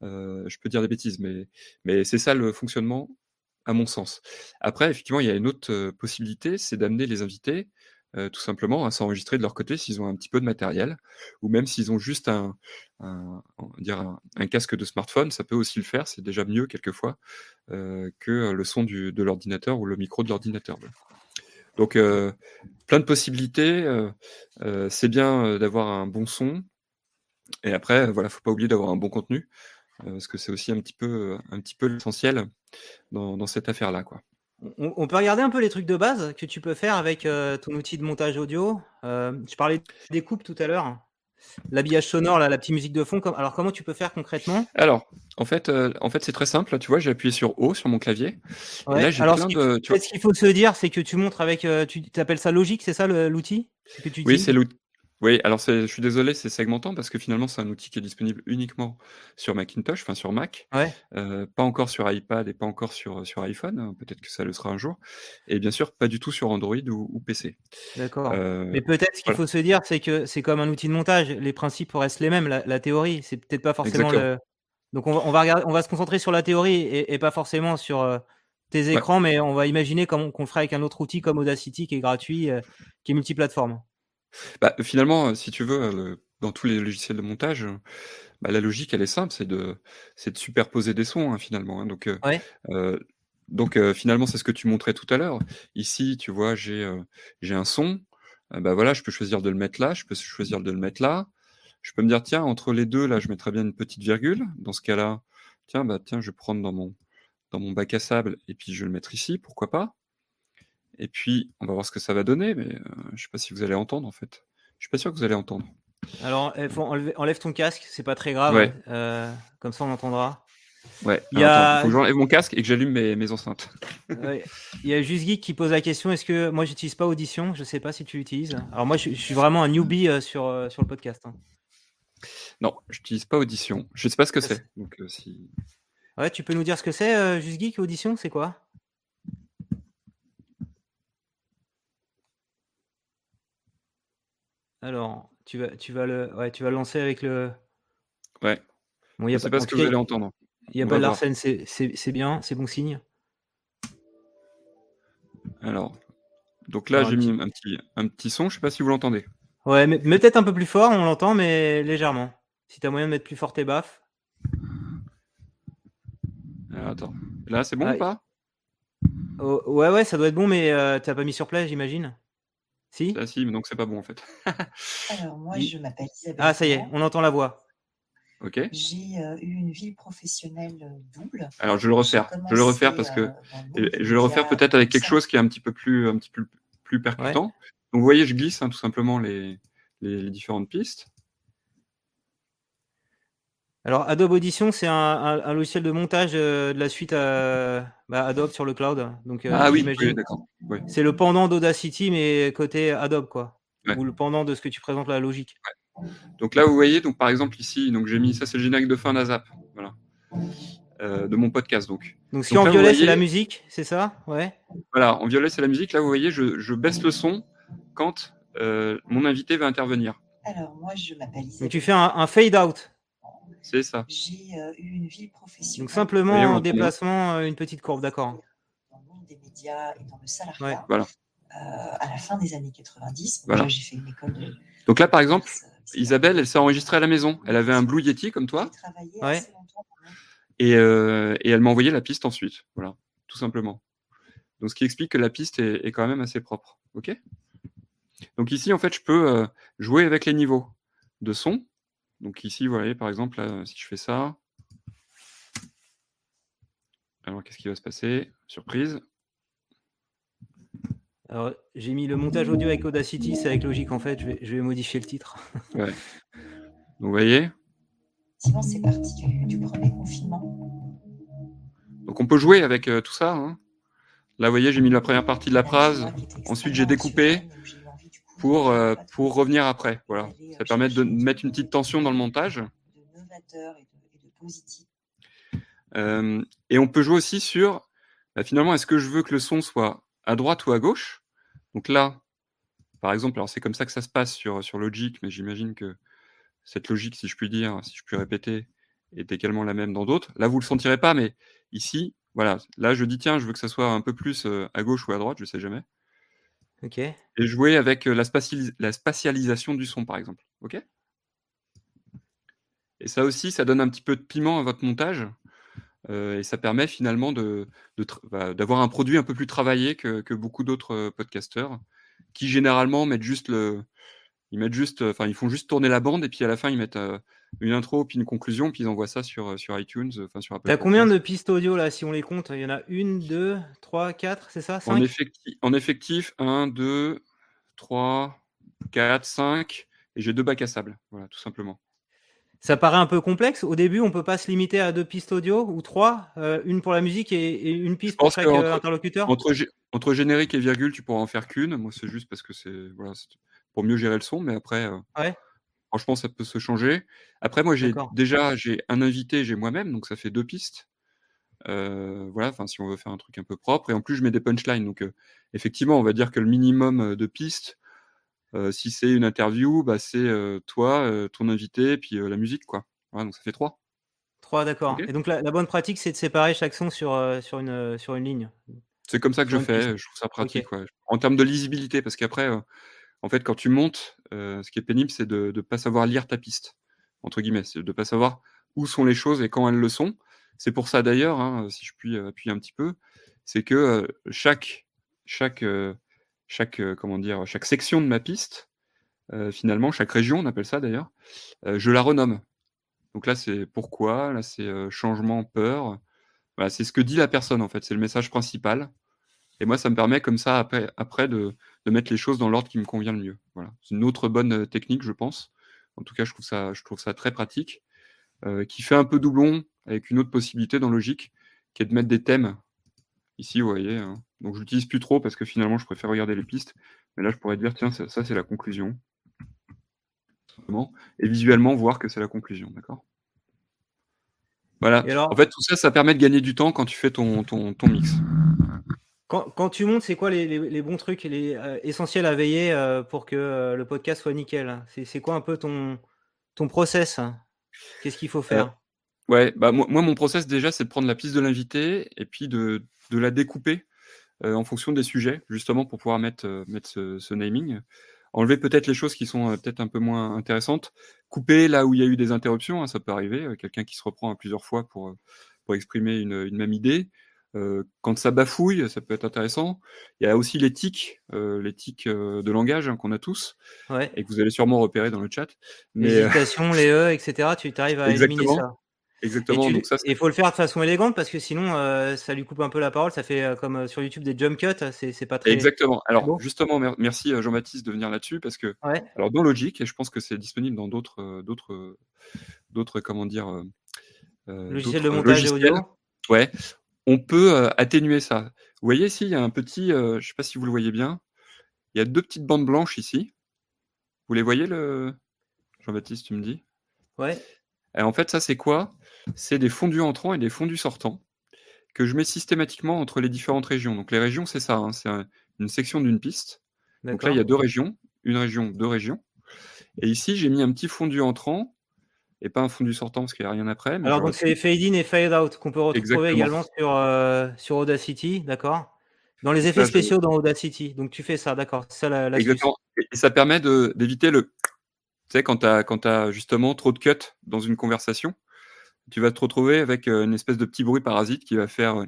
S2: je peux dire des bêtises, mais, mais c'est ça le fonctionnement, à mon sens. Après, effectivement, il y a une autre possibilité, c'est d'amener les invités tout simplement à s'enregistrer de leur côté s'ils ont un petit peu de matériel, ou même s'ils ont juste un, casque de smartphone, ça peut aussi le faire, c'est déjà mieux quelquefois que le son de l'ordinateur ou le micro de l'ordinateur. Donc plein de possibilités, c'est bien d'avoir un bon son, et après, voilà, faut pas oublier d'avoir un bon contenu, parce que c'est aussi un petit peu, peu l'essentiel dans, cette affaire-là.
S1: On, peut regarder un peu les trucs de base que tu peux faire avec euh, ton outil de montage audio. Euh, je parlais des coupes tout à l'heure. L'habillage sonore, la petite musique de fond. alors, comment tu peux faire concrètement?
S2: Alors, en fait, euh, en fait c'est très simple. Tu vois, j'ai appuyé sur O sur mon clavier.
S1: alors, ce qu'il faut se dire, c'est que tu montres avec. tu appelles ça logique, c'est ça l'outil?
S2: Oui, c'est l'outil. Oui, alors je suis désolé, c'est segmentant parce que finalement, c'est un outil qui est disponible uniquement sur Macintosh, enfin sur Mac, euh, pas encore sur iPad et pas encore sur, sur iPhone, hein, peut-être que ça le sera un jour, et bien sûr, pas du tout sur Android ou, PC.
S1: D'accord. Euh, Mais peut-être ce qu'il faut se dire, c'est que c'est comme un outil de montage, les principes restent les mêmes, la, théorie, c'est peut-être pas forcément le. Donc on va, on va, regarder, on va se concentrer sur la théorie et, pas forcément sur euh, tes écrans, mais on va imaginer qu'on le ferait avec un autre outil comme Audacity qui est gratuit, qui est multiplateforme.
S2: Bah, finalement, si tu veux, dans tous les logiciels de montage, bah, la logique, elle est simple, c'est de, c'est de superposer des sons, hein, finalement. Hein. donc, donc finalement, c'est ce que tu montrais tout à l'heure. Ici, tu vois, j'ai j'ai un son. bah voilà, je peux choisir de le mettre là, je peux choisir de le mettre là. Je peux me dire, tiens, entre les deux, là, je mettrais bien une petite virgule. Dans ce cas-là, tiens, bah tiens, je vais prendre dans mon dans mon bac à sable et puis je vais le mettre ici, pourquoi pas. Et puis, on va voir ce que ça va donner, mais euh, je ne sais pas si vous allez entendre en fait. Je suis pas sûr que vous allez entendre.
S1: Alors, eh, enlève ton casque, c'est pas très grave. Euh, comme ça, on entendra.
S2: Ouais. Il faut que j'enlève mon casque et que j'allume mes, enceintes.
S1: Il y a juste Geek qui pose la question est-ce que moi, j'utilise pas Audition? Je sais pas si tu l'utilises. Alors, moi, je, suis vraiment un newbie euh, sur, sur le podcast. Hein.
S2: Non, je n'utilise pas Audition. Je sais pas ce que c'est. Donc, si...
S1: Ouais, tu peux nous dire ce que c'est, Juste Geek Audition? C'est quoi? Alors, tu vas, tu vas le, ouais, tu vas lancer avec le.
S2: Ouais. Bon, y a pas, pas ce que vous allez entendre.
S1: Il y a pas de Larsen, c'est bien, c'est bon signe.
S2: Alors, donc là, j'ai mis un petit, un petit son, je sais pas si vous l'entendez.
S1: Ouais, mais, peut-être un peu plus fort, on l'entend, mais légèrement. Si tu as moyen de mettre plus fort tes baffes.
S2: Alors, attends. Là, c'est bon ah, ou pas?
S1: Oh, Ouais, ouais, ça doit être bon, mais euh, tu n'as pas mis sur play, j'imagine. Si?
S2: Ah si, mais donc c'est pas bon en fait.
S5: Alors moi, je m'appelle Isabelle.
S1: Ah ça y est, on entend la voix.
S2: Ok.
S5: J'ai euh, eu une vie professionnelle euh, double.
S2: Alors je le refaire. Je le refaire parce que euh, je le refaire peut-être avec quelque chose qui est un petit peu plus un petit peu plus percutant. Donc vous voyez, je glisse hein, tout simplement les, les différentes pistes.
S1: Alors Adobe Audition, c'est un, logiciel de montage euh, de la suite à, bah, Adobe sur le cloud. Donc,
S2: euh, ah oui, d'accord.
S1: C'est le pendant d'Audacity, mais côté Adobe, quoi. Ou le pendant de ce que tu présentes la logique.
S2: Donc là, vous voyez, donc par exemple ici, donc j'ai mis ça, c'est le générique de fin d'Azap. Voilà. euh, de mon podcast. Donc,
S1: Donc, ce qui
S2: Donc
S1: est en
S2: là,
S1: violet, c'est la musique, c'est ça? Ouais.
S2: voilà, en violet, c'est la musique. Là, vous voyez, je, je baisse le son quand euh, mon invité va intervenir.
S5: Alors, moi, je m'appelle
S1: Donc,
S5: Isabelle.
S1: tu fais un, un fade out.
S2: C'est ça.
S5: J'ai euh, eu une vie professionnelle.
S1: Donc, simplement en déplacement, euh, une petite courbe, d'accord.
S5: Dans le monde des médias et dans le salariat.
S1: Ouais,
S2: voilà.
S5: Euh, à la fin des années 90.
S2: Voilà.
S5: Déjà, j'ai fait une école de.
S2: Donc là, par exemple,
S5: euh,
S2: Isabelle, elle s'est enregistrée à la maison. Elle avait un Blue Yeti comme toi.
S5: J'ai travaillé
S1: Ouais.
S5: assez longtemps pour moi.
S2: Et, euh, et elle m'a envoyé la piste ensuite. Voilà, tout simplement. Donc, ce qui explique que la piste est, est quand même assez propre. OK? Donc ici, en fait, je peux jouer avec les niveaux de son. Donc ici, vous voyez, par exemple, là, si je fais ça. Alors, qu'est-ce qui va se passer? Surprise.
S1: Alors, j'ai mis le montage audio avec Audacity, c'est avec logique en fait. Je vais, je vais modifier le titre.
S2: Donc, vous voyez?
S5: Sinon, c'est parti du, du premier confinement.
S2: Donc, on peut jouer avec euh, tout ça. hein. Là, vous voyez, j'ai mis la première partie de la phrase. Ensuite, j'ai découpé pour, euh, pour revenir après. Voilà. Ça
S5: euh,
S2: permet de
S5: chercher
S2: mettre une petite tension dans le montage. Euh, et on peut jouer aussi sur, bah, finalement, est-ce que je veux que le son soit à droite ou à gauche? Donc là, par exemple, alors c'est comme ça que ça se passe sur, sur Logic, mais j'imagine que cette logique, si je puis dire, si je puis répéter, est également la même dans d'autres. Là, vous le sentirez pas, mais ici, voilà, là, je dis, tiens, je veux que ça soit un peu plus euh, à gauche ou à droite, je sais jamais. Et jouer avec euh, la, spatialis- la spatialisation du son, par exemple. Et ça aussi, ça donne un petit peu de piment à votre montage. euh, et ça permet finalement bah, d'avoir un produit un peu plus travaillé que, que beaucoup d'autres euh, podcasteurs qui généralement mettent juste le. Ils mettent juste, enfin, ils font juste tourner la bande et puis à la fin ils mettent euh, une intro puis une conclusion puis ils envoient ça sur, euh, sur iTunes, euh, enfin sur Apple.
S1: T'as combien de pistes audio là si on les compte? Il y en a une, deux, trois, quatre, c'est ça?
S2: En,
S1: Cinq?
S2: effecti- en effectif, 1, 2, 3, 4, 5, et j'ai deux bacs à sable. Voilà, tout simplement.
S1: Ça paraît un peu complexe. Au début, on peut pas se limiter à deux pistes audio ou trois, euh, une pour la musique et, et une piste pour chaque
S2: que entre-
S1: interlocuteur?
S2: Entre, entre générique et virgule, tu pourras en faire qu'une. Moi, c'est juste parce que c'est voilà, c'est pour mieux gérer le son, mais après, euh,
S1: Ouais.
S2: franchement, ça peut se changer. Après, moi, j'ai déjà j'ai un invité, j'ai moi-même, donc ça fait deux pistes. Euh, voilà, enfin, si on veut faire un truc un peu propre. Et en plus, je mets des punchlines. Donc, euh, effectivement, on va dire que le minimum de pistes, euh, si c'est une interview, bah, c'est toi, ton invité, puis la musique, quoi. Voilà, donc ça fait trois.
S1: Trois, d'accord. Et donc la, la bonne pratique, c'est de séparer chaque son sur, sur, une, sur une ligne?
S2: C'est comme ça que je
S1: Sur
S2: fais,
S1: piste.
S2: je trouve ça pratique. ouais. En termes de lisibilité, parce qu'après, en fait, quand tu montes, euh, ce qui est pénible, c'est de ne pas savoir lire ta piste, entre guillemets, c'est de ne pas savoir où sont les choses et quand elles le sont. C'est pour ça d'ailleurs, hein, si je puis euh, appuyer un petit peu, c'est que euh, chaque, chaque, chaque, section de ma piste, finalement, chaque région, on appelle ça d'ailleurs, je la renomme. Donc là, c'est pourquoi, là, c'est changement, peur. C'est ce que dit la personne, en fait, c'est le message principal. Et moi, ça me permet comme ça, après de, de mettre les choses dans l'ordre qui me convient le mieux. Voilà. C'est une autre bonne euh, technique, je pense. En tout cas, je trouve ça, je trouve ça très pratique, euh, qui fait un peu doublon avec une autre possibilité dans Logique, qui est de mettre des thèmes. Ici, vous voyez. hein. Donc, je l'utilise plus trop parce que finalement, je préfère regarder les pistes. Mais là, je pourrais dire, tiens, ça, ça, c'est la conclusion. Simplement. Et visuellement, voir que c'est la conclusion. D'accord? Voilà.
S1: Et alors,
S2: En fait, tout ça, ça permet de gagner du temps quand tu fais ton, ton, ton mix.
S1: Quand, tu montes, c'est quoi les, bons trucs les euh, essentiels à veiller euh, pour que euh, le podcast soit nickel? C'est quoi un peu ton, ton process? Qu'est-ce qu'il faut faire?
S2: Ouais, bah moi, mon process déjà, c'est de prendre la piste de l'invité et puis de, de la découper en fonction des sujets, justement pour pouvoir mettre, mettre ce, naming. Enlever peut-être les choses qui sont peut-être un peu moins intéressantes. Couper là où il y a eu des interruptions, hein, ça peut arriver. Quelqu'un qui se reprend plusieurs fois pour, pour exprimer une, une même idée. Euh, quand ça bafouille, ça peut être intéressant. Il y a aussi les tics, euh, les tics euh, de langage hein, qu'on a tous
S1: Ouais.
S2: et que vous allez sûrement repérer dans le chat.
S1: Les
S2: Mais euh,
S1: hésitations, les E, etc. Tu arrives à éliminer ça. Et
S2: exactement, ça,
S1: il faut le faire de façon élégante parce que sinon, euh, ça lui coupe un peu la parole. Ça fait euh, comme euh, sur YouTube des jump cuts. C'est pas très.
S2: Exactement. Alors justement, mer- merci Jean-Baptiste de venir là-dessus parce que
S1: Ouais.
S2: alors dans Logic et je pense que c'est disponible dans d'autres d'autres d'autres comment dire euh, euh,
S1: Logiciel de montage
S2: logiciels.
S1: audio.
S2: Ouais, on peut euh, atténuer ça. Vous voyez ici, il y a un petit, euh, je sais pas si vous le voyez bien, il y a deux petites bandes blanches ici. Vous les voyez le Jean-Baptiste, tu me dis?
S1: Ouais.
S2: Et en fait, ça, c'est quoi? C'est des fondus entrants et des fondus sortants que je mets systématiquement entre les différentes régions. Donc les régions, c'est ça, hein, c'est un- une section d'une piste. Donc là, il y a deux régions, une région, deux régions. Et ici, j'ai mis un petit fondu entrant et pas un fondu sortant parce qu'il n'y a rien après. mais
S1: Alors donc c'est fade in et fade out qu'on peut retrouver
S2: Exactement.
S1: également sur euh, sur Audacity, d'accord? Dans les effets
S2: Ça, je-
S1: spéciaux dans Audacity. Donc tu fais ça, d'accord C'est ça la, l'astuce.
S2: Exactement. Et ça permet d'éviter le. Tu sais, quand tu as, justement trop de cuts dans une conversation, tu vas te retrouver avec euh, une espèce de petit bruit parasite qui va faire.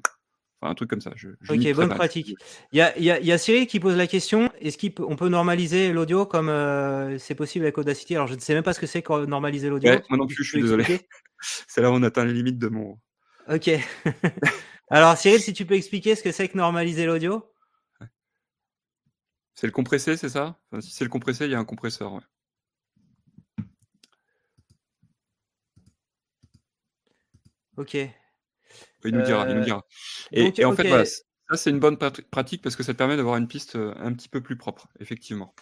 S2: Enfin, un truc comme ça. Je, je
S1: Ok, bonne pratique. Il y a, il y, a, il y a Cyril qui pose la question est-ce qu'on peut normaliser l'audio comme euh, c'est possible avec Audacity? Alors je ne sais même pas ce que c'est que normaliser l'audio.
S2: Ouais, moi non plus, je suis désolé. C'est là où on atteint les limites de mon.
S1: Ok. Alors Cyril, si tu peux expliquer ce que c'est que normaliser l'audio?
S2: C'est le compressé, c'est ça? Enfin, Si c'est le compressé, il y a un compresseur. ouais.
S1: Ok.
S2: Il nous dira. Il nous
S1: Euh,
S2: dira. Et,
S1: donc,
S2: et en fait, voilà, ça, c'est une bonne prat- pratique parce que ça te permet d'avoir une piste euh, un petit peu plus propre, effectivement.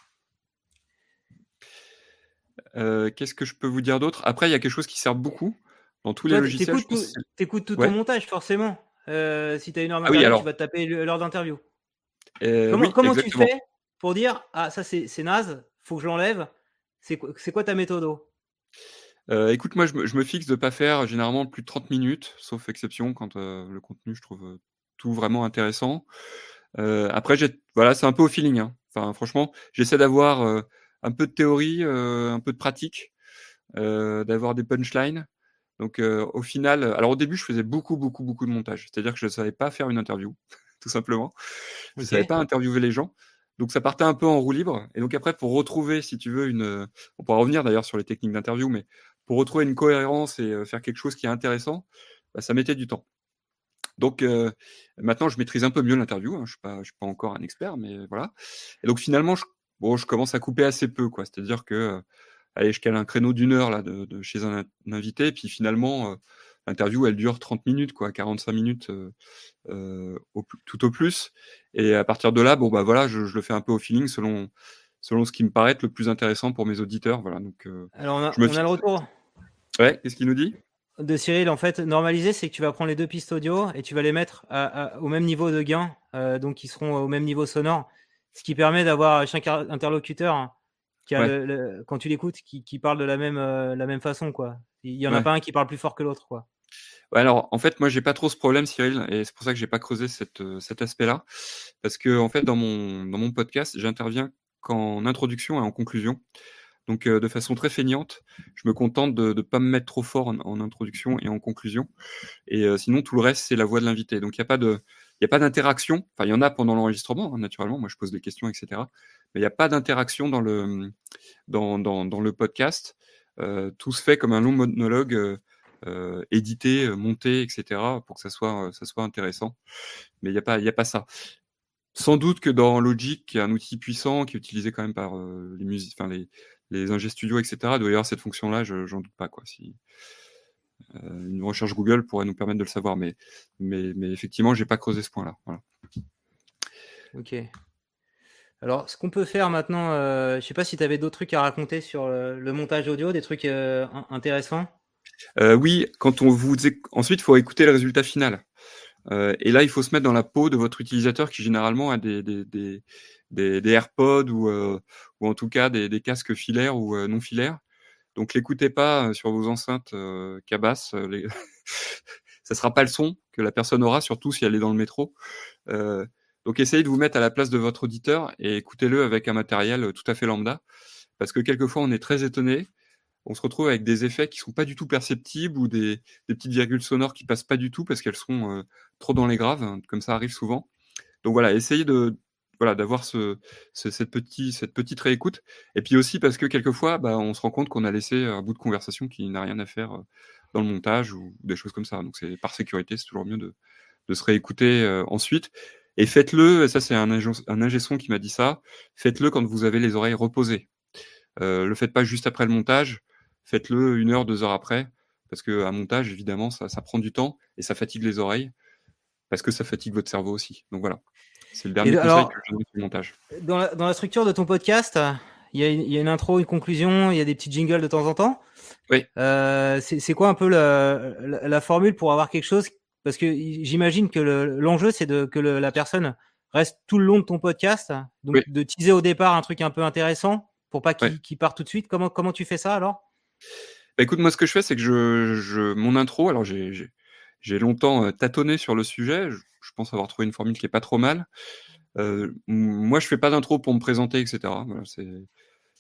S2: Euh, Qu'est-ce que je peux vous dire d'autre? Après, il y a quelque chose qui sert beaucoup dans tous les logiciels.
S1: t'écoutes tout, tout
S2: Ouais.
S1: ton montage forcément. Euh, si tu as une heure
S2: Ah oui,
S1: d'interview,
S2: alors-
S1: tu vas te taper l'heure d'interview.
S2: Euh,
S1: Comment,
S2: oui,
S1: comment tu fais pour dire ah ça c'est naze, faut que je l'enlève? C'est quoi, c'est quoi ta méthode
S2: Euh, écoute, moi, je me, je me fixe de pas faire généralement plus de 30 minutes, sauf exception quand euh, le contenu, je trouve euh, tout vraiment intéressant. Euh, après, voilà, c'est un peu au feeling. hein. Enfin, franchement, j'essaie d'avoir euh, un peu de théorie, euh, un peu de pratique, euh, d'avoir des punchlines. Donc, euh, au final, alors au début, je faisais beaucoup, beaucoup, beaucoup de montage. C'est-à-dire que je ne savais pas faire une interview, tout simplement. Je ne savais pas interviewer les gens. Donc, ça partait un peu en roue libre. Et donc, après, pour retrouver, si tu veux, une. On pourra revenir d'ailleurs sur les techniques d'interview, mais pour retrouver une cohérence et euh, faire quelque chose qui est intéressant, bah, ça mettait du temps. Donc euh, maintenant, je maîtrise un peu mieux l'interview. hein. Je suis je suis pas encore un expert, mais voilà. Et donc finalement, je, bon, je commence à couper assez peu, quoi. C'est-à-dire que, euh, allez, je cale un créneau d'une heure là de, de chez un, un invité, et puis finalement, euh, l'interview, elle dure 30 minutes, quoi, 45 minutes euh, euh, au, tout au plus. Et à partir de là, bon bah voilà, je, je le fais un peu au feeling, selon selon ce qui me paraît être le plus intéressant pour mes auditeurs. Voilà. Donc, euh,
S1: Alors on a,
S2: Je me
S1: on a le retour
S2: ouais. Qu'est-ce qu'il nous dit?
S1: De Cyril. En fait, normaliser, c'est que tu vas prendre les deux pistes audio et tu vas les mettre à- à- au même niveau de gain, euh, donc ils seront au même niveau sonore, ce qui permet d'avoir chaque interlocuteur hein, qui a
S2: Ouais.
S1: le- le- quand tu l'écoutes, qui, qui parle de la même euh, la même façon, quoi. Il y en a pas un qui parle plus fort que l'autre, quoi.
S2: Ouais, alors en fait, moi j'ai pas trop ce problème, Cyril, et c'est pour ça que j'ai pas creusé cette, euh, cet aspect-là, parce que en fait dans mon dans mon podcast, j'interviens qu'en introduction et en conclusion, donc euh, de façon très feignante. Je me contente de ne pas me mettre trop fort en, introduction et en conclusion, et euh, sinon tout le reste c'est la voix de l'invité. Donc il y a pas d'interaction. Enfin, il y en a pendant l'enregistrement, hein, naturellement. Moi, je pose des questions, etc. Mais il n'y a pas d'interaction dans le podcast. Euh, tout se fait comme un long monologue. édité, monté, etc., pour que ça soit, intéressant. Mais il n'y a, pas- a pas ça. Sans doute que dans Logic, qui est un outil puissant, qui est utilisé quand même par les les, les ingé studio, etc., il doit y avoir cette fonction-là, je- j'en doute pas. Quoi. Si, euh, une recherche Google pourrait nous permettre de le savoir, mais, mais, mais effectivement, j'ai pas creusé ce point-là. Voilà.
S1: Ok. Alors, ce qu'on peut faire maintenant, euh, je sais pas si tu avais d'autres trucs à raconter sur le, le montage audio, des trucs euh, in- intéressants?
S2: Euh, oui, quand on vous ensuite, il faut écouter le résultat final. Euh, et là, il faut se mettre dans la peau de votre utilisateur qui généralement a des, des, des, des, des AirPods ou, euh, ou en tout cas des, casques filaires ou euh, non filaires. Donc, l'écoutez pas euh, sur vos enceintes euh, cabasses. les... ça sera pas le son que la personne aura, surtout si elle est dans le métro. Donc, essayez de vous mettre à la place de votre auditeur et écoutez-le avec un matériel tout à fait lambda. Parce que quelquefois, on est très étonné on se retrouve avec des effets qui sont pas du tout perceptibles ou des, petites virgules sonores qui passent pas du tout parce qu'elles sont trop dans les graves, hein, comme ça arrive souvent. Donc voilà, essayez de voilà d'avoir ce, ce- cette petite réécoute et puis aussi parce que quelquefois bah, on se rend compte qu'on a laissé un bout de conversation qui n'a rien à faire euh, dans le montage ou des choses comme ça. Donc c'est par sécurité, c'est toujours mieux de, se réécouter euh, ensuite. Et faites-le, et ça c'est un, un ingé son qui m'a dit ça, faites-le quand vous avez les oreilles reposées. Euh, le faites pas juste après le montage, faites-le une heure, deux heures après, parce que un montage, évidemment, ça prend du temps et ça fatigue les oreilles, parce que ça fatigue votre cerveau aussi. Donc voilà, c'est le dernier conseil
S1: alors-
S2: que je donne sur le montage.
S1: Dans la, dans la structure de ton podcast, Il y, a, une- il y a une intro, une conclusion, il y a des petits jingles de temps en temps.
S2: Oui.
S1: Euh, c'est quoi un peu la, la, la formule pour avoir quelque chose? Parce que j'imagine que le- l'enjeu, c'est de que le- la personne reste tout le long de ton podcast. Donc,
S2: Oui.
S1: de teaser au départ un truc un peu intéressant pour pas qu'il
S2: Ouais.
S1: parte tout de suite. Comment, comment tu fais ça alors?
S2: Bah, écoute, moi, ce que je fais, c'est que je, je mon intro, alors j'ai j'ai- longtemps euh, tâtonné sur le sujet. Je, je pense avoir trouvé une formule qui est pas trop mal. Euh, moi, je fais pas d'intro pour me présenter, etc. Voilà, c'est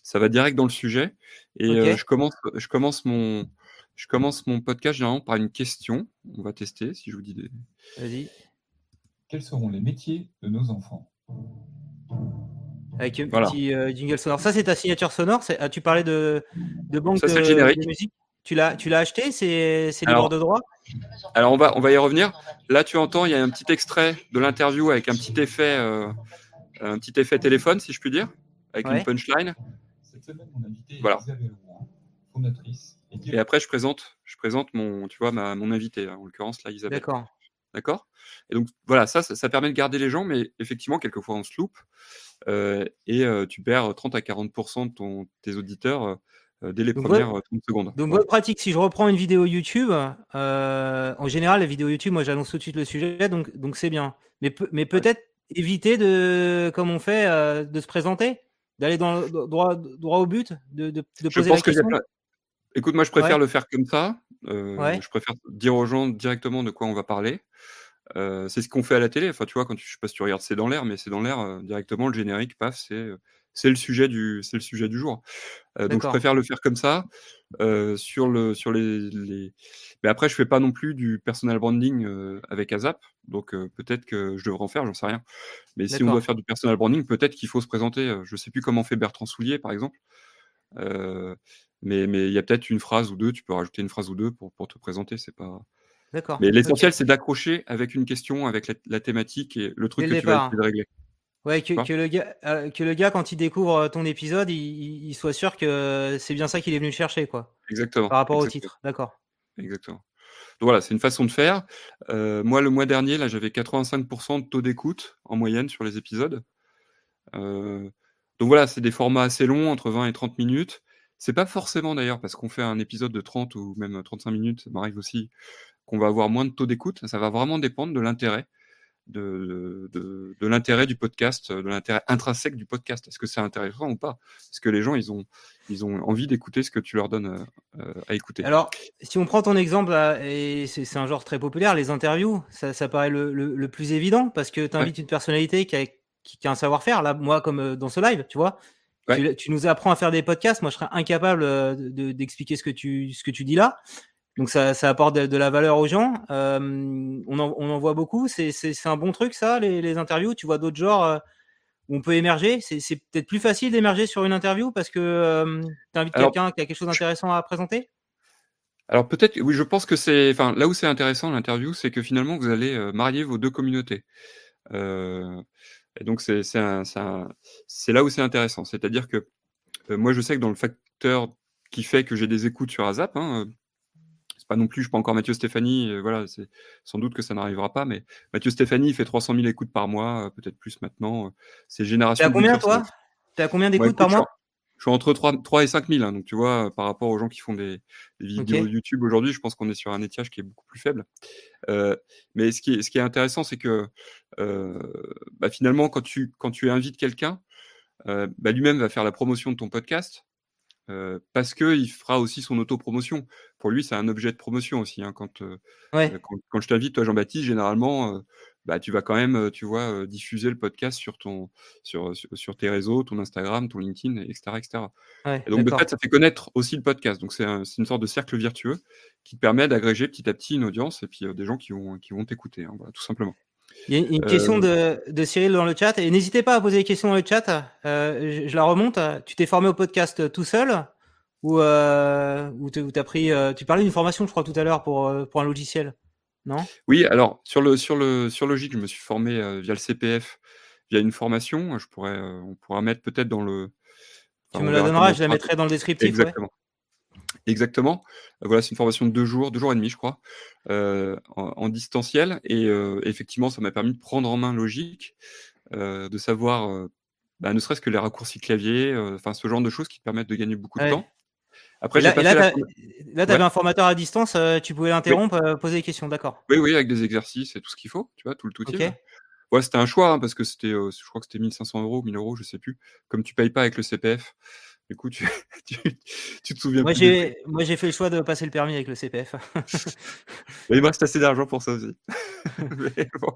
S2: ça va direct dans le sujet. Et euh, je commence, je commence mon, je commence mon podcast généralement par une question. On va tester si je vous dis des.
S1: Vas-y.
S6: Quels seront les métiers de nos enfants?
S1: Avec un
S2: Voilà.
S1: petit euh, jingle sonore. Ça, c'est ta signature sonore. C'est- As-tu parlé de, de banque
S2: Ça, le
S1: de,
S2: générique.
S1: de musique? Tu l'as, tu l'as acheté? C'est, libre de droit?
S2: Alors on va, on va y revenir. Là, tu entends, il y a un petit extrait de l'interview avec un petit effet, euh, un petit effet téléphone, si je puis dire, avec
S1: Ouais.
S2: une punchline.
S6: Cette semaine, mon invité est
S2: Voilà.
S6: Fondatrice et
S2: après, je présente, je présente mon, tu vois, ma, mon invité, en l'occurrence là, Isabelle.
S1: D'accord.
S2: D'accord? Et donc voilà, ça, ça, ça permet de garder les gens, mais effectivement, quelquefois, on se loupe euh, et euh, tu perds 30 à 40% de ton, tes auditeurs dès les
S1: Donc,
S2: premières euh, 30 secondes.
S1: Donc, bonne pratique. Si je reprends une vidéo YouTube, euh, en général, la vidéo YouTube, moi, j'annonce tout de suite le sujet, donc, donc c'est bien. Mais, mais peut-être éviter de, comme on fait, euh, de se présenter, d'aller dans, droit, droit au but, de, de, de
S2: Je
S1: poser la
S2: pense que. Écoute, moi, je préfère
S1: Ouais.
S2: le faire comme ça. Euh,
S1: Ouais.
S2: Je préfère dire aux gens directement de quoi on va parler. Euh, c'est ce qu'on fait à la télé. Enfin, tu vois, quand tu, je sais pas si tu regardes C'est dans l'air, mais C'est dans l'air euh, directement le générique, paf, c'est euh, c'est le sujet du c'est le sujet du jour. Euh, donc je préfère le faire comme ça euh, sur le sur les, les. Mais après, je fais pas non plus du personal branding euh, avec Azap. Donc peut-être que je devrais en faire, j'en sais rien. Mais si on doit faire du personal branding, peut-être qu'il faut se présenter. Je sais plus comment fait Bertrand Soulier, par exemple. Mais mais il y a peut-être une phrase ou deux. Tu peux rajouter une phrase ou deux pour, pour te présenter. C'est pas.
S1: D'accord.
S2: Mais l'essentiel, c'est d'accrocher avec une question, avec la, la thématique et le truc
S1: Dès
S2: que
S1: le
S2: tu vas
S1: départ.
S2: essayer de régler.
S1: Ouais, que, le gars, euh, que le gars, quand il découvre euh, ton épisode, il, soit sûr que c'est bien ça qu'il est venu chercher, quoi,
S2: Exactement.
S1: par rapport au titre. D'accord.
S2: Exactement. Donc voilà, c'est une façon de faire. Euh, moi, le mois dernier, là, j'avais 85% de taux d'écoute en moyenne sur les épisodes. Euh, donc voilà, c'est des formats assez longs, entre 20 et 30 minutes. C'est pas forcément d'ailleurs parce qu'on fait un épisode de 30 ou même 35 minutes, ça m'arrive aussi qu'on va avoir moins de taux d'écoute. Ça va vraiment dépendre de l'intérêt, de, de, de l'intérêt du podcast, de l'intérêt intrinsèque du podcast. Est-ce que c'est intéressant ou pas? Est-ce que les gens, ils ont, ils ont envie d'écouter ce que tu leur donnes euh, euh, à écouter?
S1: Alors, si on prend ton exemple, là, et c'est un genre très populaire, les interviews, ça, ça paraît le, le- le plus évident parce que tu invites une personnalité qui a, qui, qui a un savoir-faire. Là, moi, comme euh, dans ce live, tu vois,
S2: Ouais.
S1: tu, tu nous apprends à faire des podcasts. Moi, je serais incapable euh, de- d'expliquer ce que tu ce que tu dis là. Donc, ça, ça apporte de, de la valeur aux gens. Euh, on, en, on en voit beaucoup. C'est un bon truc, ça, les, les interviews. Tu vois d'autres genres euh, où on peut émerger. C'est peut-être plus facile d'émerger sur une interview parce que tu invites quelqu'un qui a quelque chose d'intéressant à présenter?
S2: Alors peut-être, oui, je pense que c'est, enfin, là où c'est intéressant l'interview, c'est que finalement vous allez euh, marier vos deux communautés. Euh, et donc c'est là où c'est intéressant. C'est-à-dire que euh, moi je sais que dans le facteur qui fait que j'ai des écoutes sur Azap, hein, euh, pas non plus, je suis pas encore Mathieu Stéphanie, euh, voilà, c'est sans doute que ça n'arrivera pas, mais Mathieu Stéphanie il fait 300 000 écoutes par mois, euh, peut-être plus maintenant. euh, c'est génération.
S1: T'es à combien, toi T'es à combien d'écoutes par mois
S2: Je suis entre 3, 3 et 5 000, hein, donc tu vois, par rapport aux gens qui font des, des vidéos. YouTube aujourd'hui, je pense qu'on est sur un étiage qui est beaucoup plus faible. Euh, mais ce qui est, ce qui est intéressant, c'est que euh, bah, finalement, quand tu, quand tu invites quelqu'un, euh, bah, lui-même va faire la promotion de ton podcast. Euh, parce qu'il fera aussi son autopromotion. Pour lui, c'est un objet de promotion aussi. hein, quand, euh,
S1: Ouais.
S2: quand, quand je t'invite, toi, Jean-Baptiste, généralement, euh, bah, tu vas quand même, tu vois, diffuser le podcast sur, ton, sur, sur, sur tes réseaux, ton Instagram, ton LinkedIn, etc. etc.
S1: Ouais,
S2: Et donc, de fait, ça fait connaître aussi le podcast. Donc, c'est un- une sorte de cercle vertueux qui te permet d'agréger petit à petit une audience et puis des gens qui vont, qui vont t'écouter, hein, voilà, tout simplement.
S1: Il y a une
S2: Euh,
S1: question de, de Cyril dans le chat. Et n'hésitez pas à poser des questions dans le chat. Euh, je, je la remonte. Tu t'es formé au podcast tout seul ou, euh, ou t'as pris. euh, tu parlais d'une formation, je crois, tout à l'heure pour, euh, pour un logiciel. Non?
S2: Oui, alors, sur, le, sur, le, sur Logic, je me suis formé euh, via le CPF, via une formation. Je pourrais, euh, on pourra mettre peut-être dans le.
S1: Tu me la donneras, je la mettrai dans le descriptif.
S2: Exactement. Exactement. Voilà, c'est une formation de deux jours, deux jours et demi, je crois, euh, en, en distanciel. Et euh, effectivement, ça m'a permis de prendre en main Logic, euh, de savoir bah, ne serait-ce que les raccourcis clavier, enfin ce genre de choses qui te permettent de gagner beaucoup de temps. Après,
S1: Et là,
S2: la
S1: t'avais
S2: Ouais.
S1: un formateur à distance, tu pouvais l'interrompre, poser des questions, d'accord.
S2: Oui, oui, avec des exercices et tout ce qu'il faut, tu vois, tout le tout
S1: Ok.
S2: Ouais, c'était un choix, hein, parce que c'était, euh, je crois que c'était 1500 euros, 1000 euros, je sais plus. Comme tu payes pas avec le CPF, du coup, tu, tu, tu te souviens
S1: Moi, j'ai, moi, j'ai fait le choix de passer le permis avec le CPF.
S2: Mais il me reste assez d'argent pour ça aussi. Mais bon.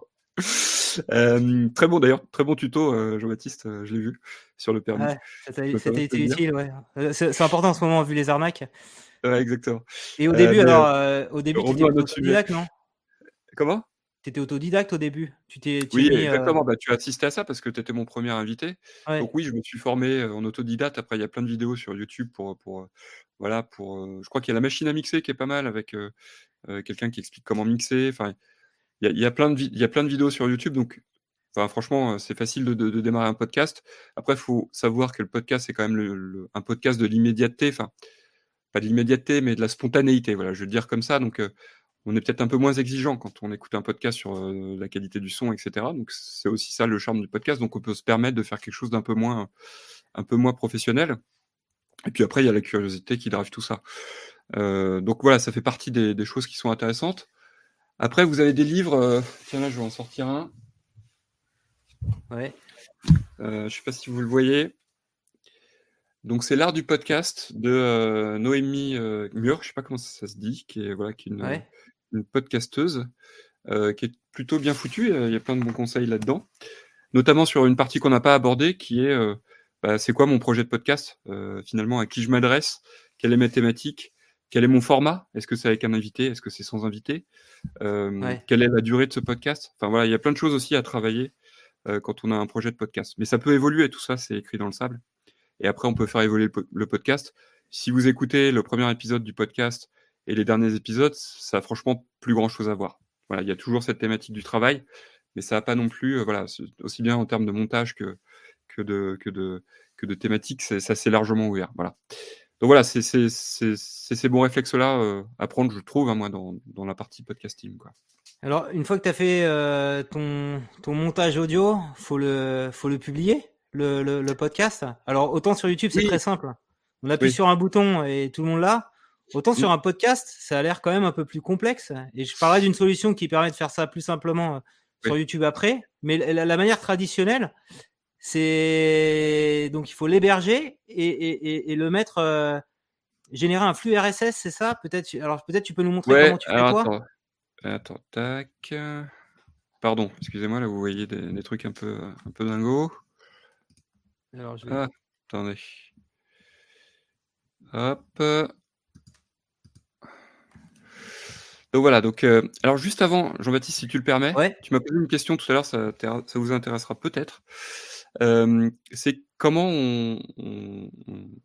S2: Euh, très bon d'ailleurs, très bon tuto, euh, Jean-Baptiste, euh, je l'ai vu sur le permis.
S1: Ouais,
S2: dire.
S1: utile, ouais. C'est important en ce moment, vu les arnaques.
S2: Ouais, exactement.
S1: Et au début, alors, au début, tu étais non?
S2: Comment?
S1: Tu étais autodidacte au début. Tu t'es
S2: Oui,
S1: mis, euh,
S2: exactement. Bah, tu as assisté à ça parce que tu étais mon premier invité.
S1: ouais.
S2: Donc oui, je me suis formé euh, en autodidacte. Après, il y a plein de vidéos sur YouTube pour, pour euh, voilà, pour. euh, je crois qu'il y a la machine à mixer qui est pas mal avec euh, euh, quelqu'un qui explique comment mixer. Enfin, il y a, il y a plein de il y a plein de vidéos sur YouTube. Donc, enfin, franchement, euh, c'est facile de, de- de démarrer un podcast. Après, il faut savoir que le podcast c'est quand même le- le- un podcast de l'immédiateté. Enfin, pas de l'immédiateté, mais de la spontanéité. Voilà, je vais le dire comme ça. Donc, euh, on est peut-être un peu moins exigeant quand on écoute un podcast sur euh, la qualité du son, etc. Donc, c'est aussi ça le charme du podcast. Donc, on peut se permettre de faire quelque chose d'un peu moins, un peu moins professionnel. Et puis après, il y a la curiosité qui drive tout ça. Euh, donc voilà, ça fait partie des, des choses qui sont intéressantes. Après, vous avez des livres. euh, tiens là, je vais en sortir un.
S1: ouais.
S2: Je sais pas si vous le voyez. Donc c'est l'art du podcast de euh, Noémie euh, Mur, je sais pas comment ça, ça se dit, qui est voilà, qui est une,
S1: Ouais.
S2: Une podcasteuse, euh, qui est plutôt bien foutue. euh, Il y a plein de bons conseils là-dedans, notamment sur une partie qu'on n'a pas abordée, qui est euh, bah, c'est quoi mon projet de podcast Finalement, à qui je m'adresse Quelle est ma thématique Quel est mon format Est-ce que c'est avec un invité Est-ce que c'est sans invité
S1: Ouais.
S2: Quelle est la durée de ce podcast Enfin voilà, il y a plein de choses aussi à travailler quand on a un projet de podcast. Mais ça peut évoluer, tout ça, c'est écrit dans le sable. Et après, on peut faire évoluer le podcast. Si vous écoutez le premier épisode du podcast et les derniers épisodes, ça a franchement plus grand chose à voir. Voilà, il y a toujours cette thématique du travail, mais ça n'a pas non plus, euh, voilà, aussi bien en termes de montage que, que, de, que, de, que de thématique, ça c'est largement ouvert. Voilà. Donc voilà, c'est ces bons réflexes-là euh, à prendre, je trouve, hein, moi, dans, dans la partie podcasting. Quoi.
S1: Alors, une fois que tu as fait euh, ton, ton montage audio, faut le, faut le publier, le, le, le podcast. Alors, autant sur YouTube, c'est
S2: Oui.
S1: très simple. On appuie
S2: Oui.
S1: sur un bouton et tout le monde l'a. Autant sur un podcast, ça a l'air quand même un peu plus complexe. Et je parlerai d'une solution qui permet de faire ça plus simplement euh, sur
S2: Oui.
S1: YouTube après. Mais la, la manière traditionnelle, c'est donc il faut l'héberger et, et, et, et le mettre, euh, générer un flux RSS, c'est ça? Peut-être. Alors peut-être tu peux nous montrer
S2: Ouais,
S1: comment tu fais toi?
S2: attends. Attends, tac. Pardon, excusez-moi, là vous voyez des, des trucs un peu, un peu dingos.
S1: Alors, je vais-
S2: Ah, attendez. Hop. Donc voilà, donc euh, alors juste avant, Jean-Baptiste, si tu le permets,
S1: Ouais.
S2: tu m'as posé une question tout à l'heure, ça, vous intéressera peut-être. Euh, c'est comment on, on-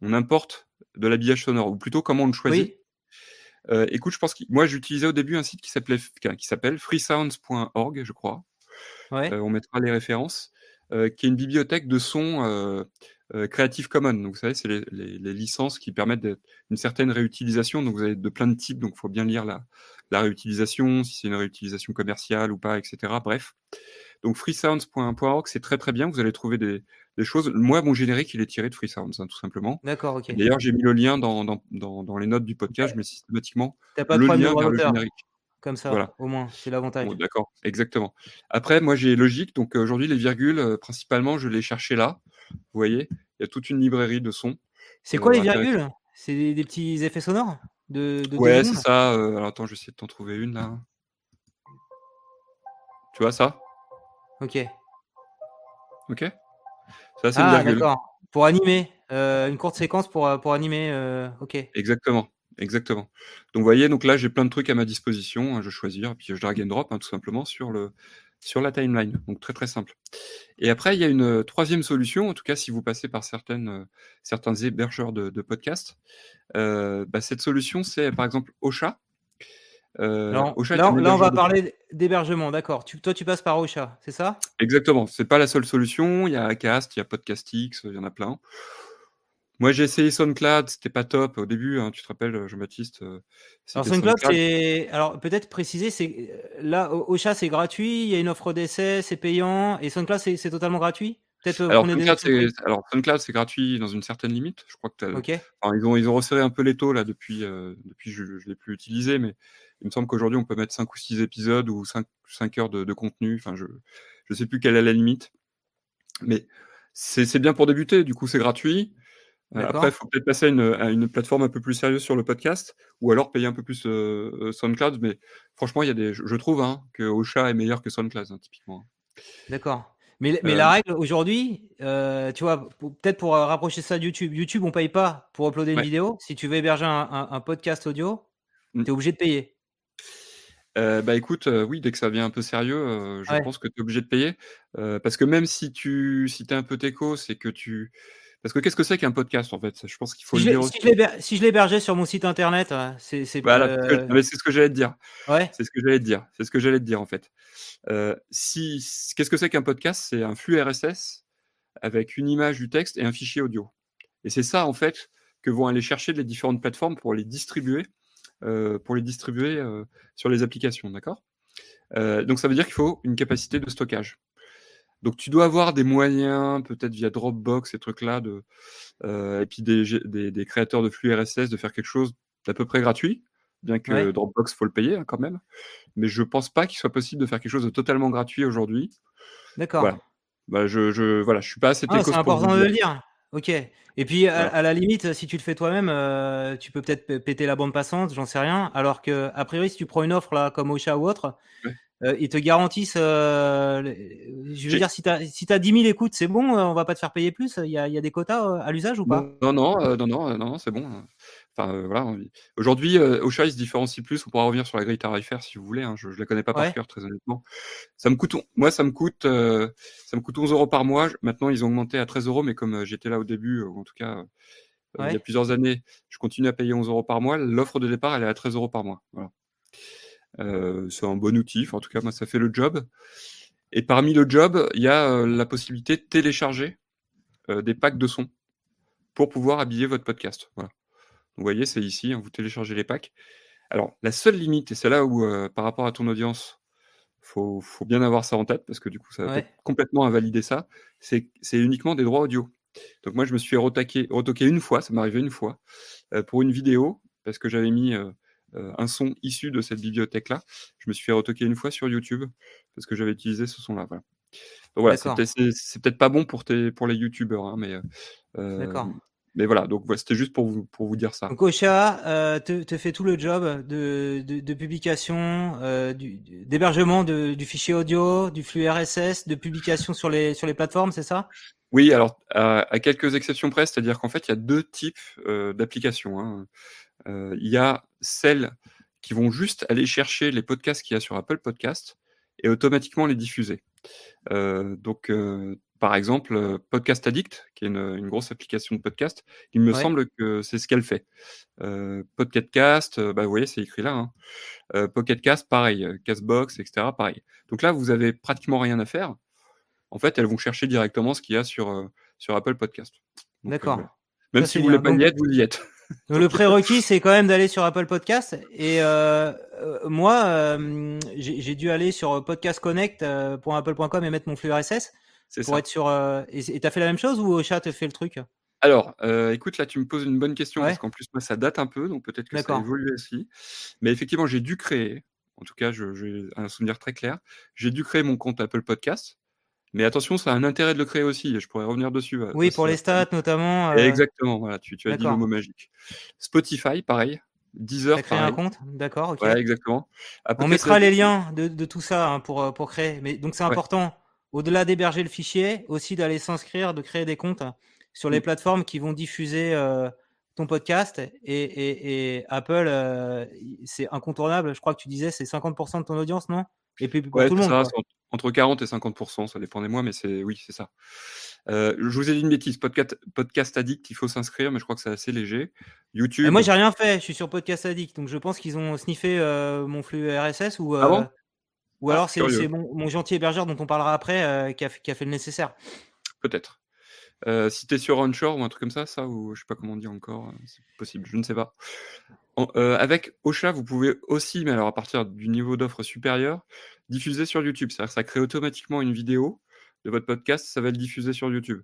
S2: on importe de l'habillage sonore, ou plutôt comment on le choisit?
S1: Oui.
S2: Euh, écoute, je pense que moi j'utilisais au début un site qui s'appelait qui s'appelle freesounds.org, je crois.
S1: Ouais.
S2: On mettra les références, qui est une bibliothèque de sons Creative Commons. Donc, vous savez, c'est les, les- les licences qui permettent une certaine réutilisation. Donc, vous avez de plein de types, donc il faut bien lire la, la réutilisation, si c'est une réutilisation commerciale ou pas, etc. Bref. Donc, freesounds.org, c'est très très bien. Vous allez trouver des, des choses. Moi, mon générique, il est tiré de Freesounds, hein, tout simplement.
S1: D'accord, ok.
S2: D'ailleurs, j'ai mis le lien dans, dans, dans, dans les notes du podcast, mets systématiquement
S1: pas
S2: le lien vers le générique.
S1: comme ça,
S2: Voilà.
S1: au moins, c'est l'avantage.
S2: Bon, D'accord, exactement. Après, moi, j'ai Logic, donc euh, aujourd'hui, les virgules, euh, principalement, je les cherchais là. Vous voyez, il y a toute une librairie de sons.
S1: C'est quoi
S2: Euh,
S1: les
S2: intéressant.
S1: virgules? C'est des, des petits effets sonores de,
S2: Ouais, c'est ça. euh, alors attends, je vais essayer de t'en trouver une là. Tu vois ça?
S1: Ok.
S2: Ok Ça, c'est une
S1: Ah,
S2: virgule.
S1: d'accord. Pour animer, euh, une courte séquence pour, euh, pour animer. euh, ok.
S2: Exactement, exactement. Donc, vous voyez, donc là, j'ai plein de trucs à ma disposition. hein, je vais choisir, puis je drag and drop, hein, tout simplement, sur, le, sur la timeline. Donc, très, très simple. Et après, il y a une euh, troisième solution, en tout cas, si vous passez par certaines, euh, certains hébergeurs de, de podcasts. Euh, bah, cette solution, c'est par exemple Ocha. Euh,
S1: Alors,
S2: Ocha
S1: là, là, on va
S2: de-
S1: parler d'hébergement, d'accord. Toi, tu passes par Ocha, c'est ça?
S2: Exactement, c'est pas la seule solution. Il y a Acast, il y a Podcastix, il y en a plein. Moi, j'ai essayé SoundCloud, c'était pas top au début. hein, tu te rappelles, Jean-Baptiste euh,
S1: Alors, SoundCloud, c'est. Alors, peut-être préciser, c'est. Là, O- Ocha, c'est gratuit, il y a une offre d'essai, c'est payant, et SoundCloud, c'est totalement gratuit? Peut-être euh,
S2: Alors SoundCloud, c'est alors SoundCloud, c'est gratuit dans une certaine limite. Je crois que tu
S1: Ok.
S2: enfin, ils ont ils ont resserré un peu les taux là depuis euh, depuis je je l'ai plus utilisé, mais il me semble qu'aujourd'hui on peut mettre 5 ou 6 épisodes ou 5 5 heures de de contenu. Enfin, je je sais plus quelle est la limite. Mais c'est bien pour débuter, du coup, c'est gratuit. Après, il faut peut-être passer à une, à une plateforme un peu plus sérieuse sur le podcast ou alors payer un peu plus, heu heu, SoundCloud. Mais franchement, il y a des je trouve, hein, que Ocha est meilleur que SoundCloud, hein, typiquement.
S1: D'accord. Mais, la
S2: Hem
S1: règle aujourd'hui, euh, tu vois, peut-être pour euh, rapprocher ça de YouTube. YouTube, on paye pas pour uploader une
S2: Ouais.
S1: vidéo. Si tu veux héberger un, un- un podcast audio,
S2: Mmh.
S1: tu es obligé de payer.
S2: Bah, écoute, oui, dès que ça devient un peu sérieux, je
S1: Ouais.
S2: pense que tu es obligé de payer. Parce que même si tu si es un peu techos, c'est que tu parce que qu'est-ce que c'est qu'un podcast, en fait? Je pense qu'il faut
S1: Si
S2: le
S1: je,
S2: dire
S1: si si l'hébergeais sur mon site internet, euh, c'est, c'est,
S2: Voilà, c'est ce que
S1: euh,
S2: mais c'est ce que j'allais te dire.
S1: ouais,
S2: C'est ce que j'allais te dire. C'est ce que j'allais te dire, en fait. Heu, si qu'est-ce que c'est qu'un podcast? C'est un flux RSS avec une image, du texte et un fichier audio. Et c'est ça, en fait, que vont aller chercher les différentes plateformes pour les distribuer, heu, pour les distribuer, sur les applications, d'accord? Donc ça veut dire qu'il faut une capacité de stockage. Donc tu dois avoir des moyens, peut-être via Dropbox, ces trucs-là, de, heu, et puis des gé des des créateurs de flux RSS, de faire quelque chose d'à peu près gratuit, bien que
S1: ouais,
S2: Dropbox, faut le payer, hein, quand même. Mais je pense pas qu'il soit possible de faire quelque chose de totalement gratuit aujourd'hui.
S1: d'accord.
S2: Voilà. Bah, je je voilà, je suis pas assez
S1: Ah, c'est important de
S2: le dire.
S1: Ok. Et puis, à, la limite, si tu le fais toi-même, euh, tu peux peut-être péter la bande passante, j'en sais rien. Alors que, a priori, si tu prends une offre là, comme Ocha ou autre,
S2: Ouais.
S1: Euh, ils te garantissent. euh, je veux dire, si tu as, si t'as 10 000 écoutes, c'est bon, euh, on va pas te faire payer plus. Il y a, y a des quotas euh, à l'usage ou pas?
S2: Non, non, non, heu, non, non, non, c'est bon, heu, enfin, voilà, aujourd'hui, Ocha, il se différencie plus. On pourra revenir sur la grille tarifaire si vous voulez, hein, je je la connais pas par cœur, très honnêtement. Ça me coûte moi, ça me coûte, ça me coûte 11 € par mois. Maintenant, ils ont augmenté à 13 €, mais comme, j'étais là au début, ou en tout cas, il y a plusieurs années, je continue à payer 11 € par mois. L'offre de départ, elle est à 13 € par mois, voilà. Heu, c'est un bon outil, enfin, en tout cas, moi, ça fait le job. Et parmi le job, il y a, heu, la possibilité de télécharger, heu, des packs de sons pour pouvoir habiller votre podcast, voilà. Vous voyez, c'est ici, hein, vous téléchargez les packs. Alors, la seule limite, et c'est là où, par rapport à ton audience, faut faut bien avoir ça en tête parce que du coup, ça va
S1: Ouais.
S2: complètement invalider ça, c'est uniquement des droits audio. Donc moi, je me suis retoqué une fois, ça m'est arrivé une fois, pour une vidéo, parce que j'avais mis, un son issu de cette bibliothèque-là. Je me suis fait retoquer une fois sur YouTube parce que j'avais utilisé ce son-là, voilà. Donc voilà, c'est peut-être pas bon pour tes pour les youtubeurs, hein, mais, heu,
S1: D'accord.
S2: hem, mais voilà, donc voilà, c'était juste pour vous pour vous dire ça.
S1: Donc Ocha euh, te, te fait tout le job de, de, de publication, euh, d'hébergement du fichier audio, du flux RSS, de publication sur les, sur les plateformes, c'est ça?
S2: Oui, alors à à quelques exceptions près, c'est-à-dire qu'en fait, il y a 2 types, d'applications, hein. Heu, il y a celles qui vont juste aller chercher les podcasts qu'il y a sur Apple Podcasts et automatiquement les diffuser. Heu, donc heu, par exemple, Podcast Addict, qui est une, une grosse application de podcast, il me
S1: Ouais.
S2: semble que c'est ce qu'elle fait. Heu, Pocket Cast, heu, bah, vous voyez, c'est écrit là, hein. Heu, Pocket Cast, pareil, Castbox et cetera, pareil. Donc là, vous avez pratiquement rien à faire. En fait, elles vont chercher directement ce qu'il y a sur, sur Apple Podcast.
S1: D'accord.
S2: voilà. Même
S1: Ça,
S2: si vous voulez
S1: bien.
S2: pas y être, vous y êtes.
S1: Donc le prérequis, c'est quand même d'aller sur Apple Podcast. Et euh, euh, moi, euh, j'ai dû aller sur podcastconnect.apple.com et mettre mon flux RSS
S2: C'est
S1: pour
S2: ça.
S1: être sur. et t'as fait la même chose ou Ocha te fait le truc?
S2: Alors, écoute, là, tu me poses une bonne question
S1: Ouais.
S2: parce qu'en plus, moi, ça date un peu, donc peut-être que ça évolué aussi. Mais effectivement, j'ai dû créer, en tout cas, j'ai un souvenir très clair, j'ai dû créer mon compte Apple Podcast. Mais attention, ça a un intérêt de le créer aussi je pourrais revenir dessus,
S1: Oui, pour les stats notamment. euh,
S2: Exactement, voilà, tu tu as dit le mot magique. Spotify, pareil. Deezer,
S1: T'as créé un compte? D'accord, ok.
S2: Ouais, exactement.
S1: On mettra les liens de, de tout ça hein, pour, euh, pour créer. Mais donc c'est
S2: Ouais.
S1: important, au-delà d'héberger le fichier, aussi d'aller s'inscrire, de créer des comptes sur les
S2: Mmh.
S1: plateformes qui vont diffuser euh, ton podcast. Et, et, et Apple, euh, c'est incontournable. Je crois que tu disais c'est 50% de ton audience, non? Et puis pour
S2: Ouais,
S1: tout le monde.
S2: ça, entre 40 et 50% ça dépend des mois, mais c'est oui, c'est ça. Heu, je vous ai dit une bêtise, Podcast Addict, il faut s'inscrire, mais je crois que c'est assez léger.
S1: Et
S2: YouTube
S1: moi, j'ai rien fait. Je suis sur Podcast Addict. Donc je pense qu'ils ont sniffé euh, mon flux RSS ou,
S2: ah
S1: euh,
S2: bon?
S1: ou
S2: Ah,
S1: alors c'est
S2: curieux,
S1: c'est mon, mon gentil hébergeur dont on parlera après euh, qui, a, fait- qui a fait le nécessaire.
S2: peut-être. Si tu es sur Onshore ou un truc comme ça, ça ou je sais pas comment on dit encore, c'est possible, je ne sais pas. Heu, avec Ocha, vous pouvez aussi, mais alors à partir du niveau d'offre supérieur, diffuser sur YouTube. C'est-à-dire que ça crée automatiquement une vidéo de votre podcast, ça va le diffuser sur YouTube.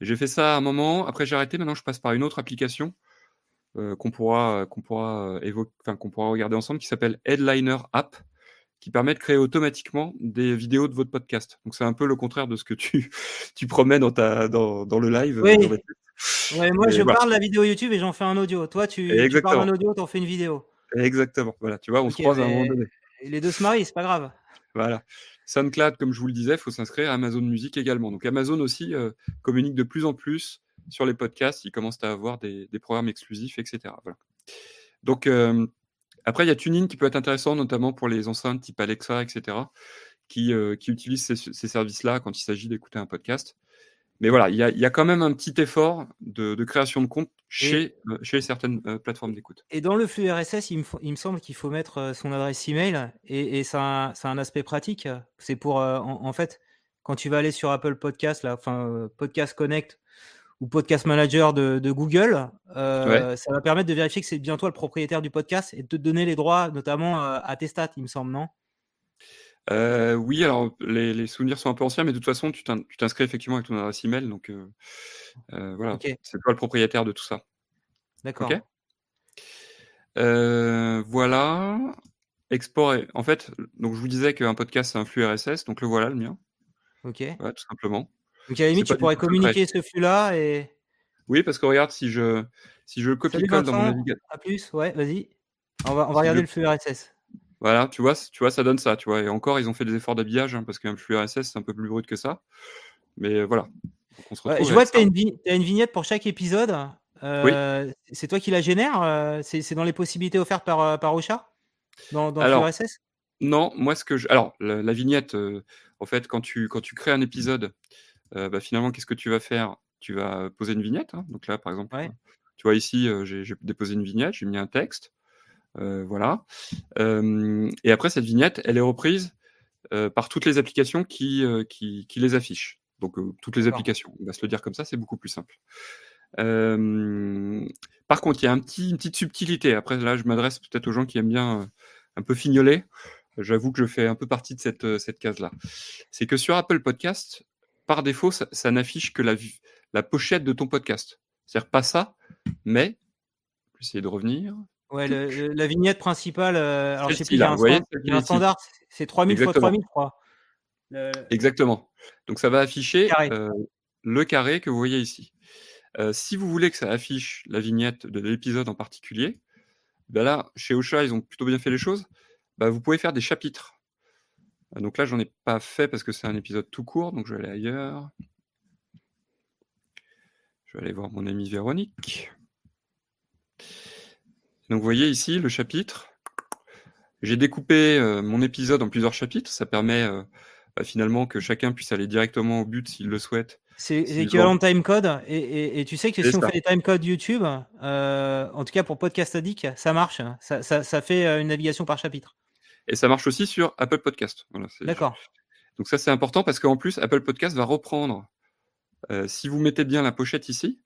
S2: J'ai fait ça à un moment, après j'ai arrêté, maintenant je passe par une autre application euh, qu'on pourra, qu'on pourra, enfin, qu'on pourra regarder ensemble qui s'appelle Headliner App qui permet de créer automatiquement des vidéos de votre podcast. Donc c'est un peu le contraire de ce que tu, tu promets dans, ta, dans, dans le live.
S1: Oui. Ouais, moi,
S2: Et
S1: je
S2: voilà.
S1: parle de la vidéo YouTube et j'en fais un audio. Toi, tu, parles d'un audio, t'en fais une vidéo.
S2: Exactement. Voilà, tu vois, on se croise à un moment
S1: mais-
S2: donné.
S1: Les deux se marient, c'est pas grave.
S2: Voilà. SoundCloud, comme je vous le disais, il faut s'inscrire à Amazon Music également. Donc Amazon aussi euh, communique de plus en plus sur les podcasts. Ils commencent à avoir des, des programmes exclusifs, etc. Voilà. Donc euh, après, il y a Tuning qui peut être intéressant, notamment pour les enceintes type Alexa, etc., qui, euh, qui utilisent ces, ces services-là quand il s'agit d'écouter un podcast. Mais voilà, il y a, il y a quand même un petit effort de, de création de compte chez, euh, chez certaines euh, plateformes d'écoute.
S1: Et dans le flux RSS, il me, faut- il me semble qu'il faut mettre son adresse email et, et ça, a un- aspect pratique. C'est pour, en, en fait, quand tu vas aller sur Apple Podcast, là, enfin Podcast Connect ou Podcast Manager de, de Google, euh, ça va permettre de vérifier que c'est bien toi le propriétaire du podcast et de te donner les droits, notamment euh, à tes stats, il me semble, non?
S2: Euh, oui, alors les, les souvenirs sont un peu anciens, mais de toute façon, tu t'in- tu t'inscris effectivement avec ton adresse email, donc euh, voilà, c'est toi le propriétaire de tout ça.
S1: D'accord.
S2: Ok? Voilà. Export, et- en fait, donc je vous disais qu'un podcast c'est un flux RSS, donc le voilà le mien,
S1: Ok.
S2: tout simplement.
S1: Donc à la limite, tu pourrais communiquer ce flux-là et.
S2: Oui, parce que regarde, si je si je copie-colle dans mon navigateur,
S1: à plus, ouais, vas-y. On va, on va
S2: Si
S1: regarder
S2: je-
S1: le flux RSS.
S2: voilà, tu vois, tu vois, ça donne ça, tu vois. Et encore, ils ont fait des efforts d'habillage, hein, parce qu'un flux RSS c'est un peu plus brut que ça, mais voilà. On se
S1: Ouais, je vois que tu as une, vi- t'as une vignette pour chaque épisode. Euh, C'est toi qui la génère euh, C'est dans les possibilités offertes par, euh, par Ocha? Dans, dans le flux RSS
S2: Non, moi ce que je... Alors, la, la vignette, euh, en fait, quand tu, quand tu crées un épisode, bah, finalement, qu'est-ce que tu vas faire? Tu vas poser une vignette. hein. Donc là, par exemple,
S1: Ouais.
S2: euh, tu vois ici, euh, j'ai déposé une vignette, j'ai mis un texte. euh, voilà. Euh, et après, cette vignette, elle est reprise euh, par toutes les applications qui, euh, qui, qui les affichent. Donc, euh, toutes les applications. On va se le dire comme ça, c'est beaucoup plus simple. Euh, par contre, il y a un petit, une petite subtilité. Après, là, je m'adresse peut-être aux gens qui aiment bien euh, un peu fignoler. J'avoue que je fais un peu partie de cette, euh, cette case-là. C'est que sur Apple Podcast, par défaut, ça, ça n'affiche que la, pochette de ton podcast. C'est-à-dire pas ça, mais je vais essayer de revenir.
S1: Ouais, le- le- la vignette principale. euh, alors, je sais plus, il y
S2: Celle-ci,
S1: a
S2: là,
S1: un,
S2: vous voyez,
S1: stand-
S2: celle
S1: il y a un
S2: qui est ici.
S1: standard, c'est 3000 x
S2: Exactement.
S1: 3000, je crois. Le-
S2: Exactement. Donc ça va afficher
S1: Carré.
S2: euh, le carré que vous voyez ici. Euh, si vous voulez que ça affiche la vignette de l'épisode en particulier, ben là, chez Ocha, ils ont plutôt bien fait les choses. Ben, vous pouvez faire des chapitres. Euh, Donc là, j'en ai pas fait parce que c'est un épisode tout court, donc je vais aller ailleurs. Je vais aller voir mon amie Véronique. Donc vous voyez ici le chapitre. J'ai découpé euh, mon épisode en plusieurs chapitres. Ça permet euh, bah, finalement que chacun puisse aller directement au but s'il le souhaite.
S1: C'est l'équivalent de timecode. Et, et, et tu sais que si on fait des timecodes YouTube, euh, en tout cas pour Podcast Addict, ça marche. Ça, ça, ça fait une navigation par chapitre.
S2: Et ça marche aussi sur Apple Podcast. Voilà,
S1: D'accord.
S2: Donc ça c'est important parce qu'en plus Apple Podcast va reprendre, euh, si vous mettez bien la pochette ici,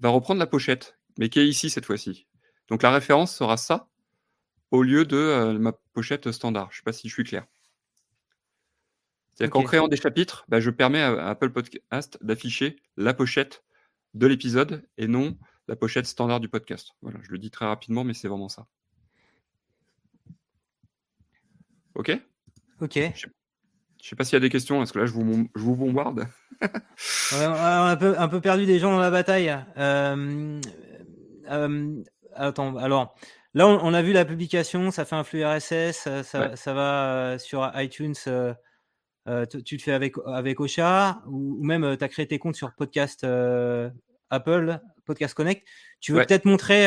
S2: va reprendre la pochette, mais qui est ici cette fois-ci. Donc la référence sera ça au lieu de euh, ma pochette standard. Je sais pas si je suis clair. C'est-à-dire qu'en créant des chapitres, bah, je permets à Apple Podcast d'afficher la pochette de l'épisode et non la pochette standard du podcast. Voilà, je le dis très rapidement, mais c'est vraiment ça. Ok
S1: Ok.
S2: Je sais pas s'il y a des questions, parce que là, je vous, je vous bombarde.
S1: Ouais, on a un peu, un peu perdu des gens dans la bataille. Euh, euh, attends, alors là, on, on a vu la publication, ça fait un flux RSS, ça, ça,
S2: Ouais.
S1: ça va euh, sur iTunes. euh, tu, tu le fais avec, avec Ocha ou, ou même tu as créé tes comptes sur Podcast Apple, Podcast Connect. Tu veux
S2: Ouais.
S1: peut-être montrer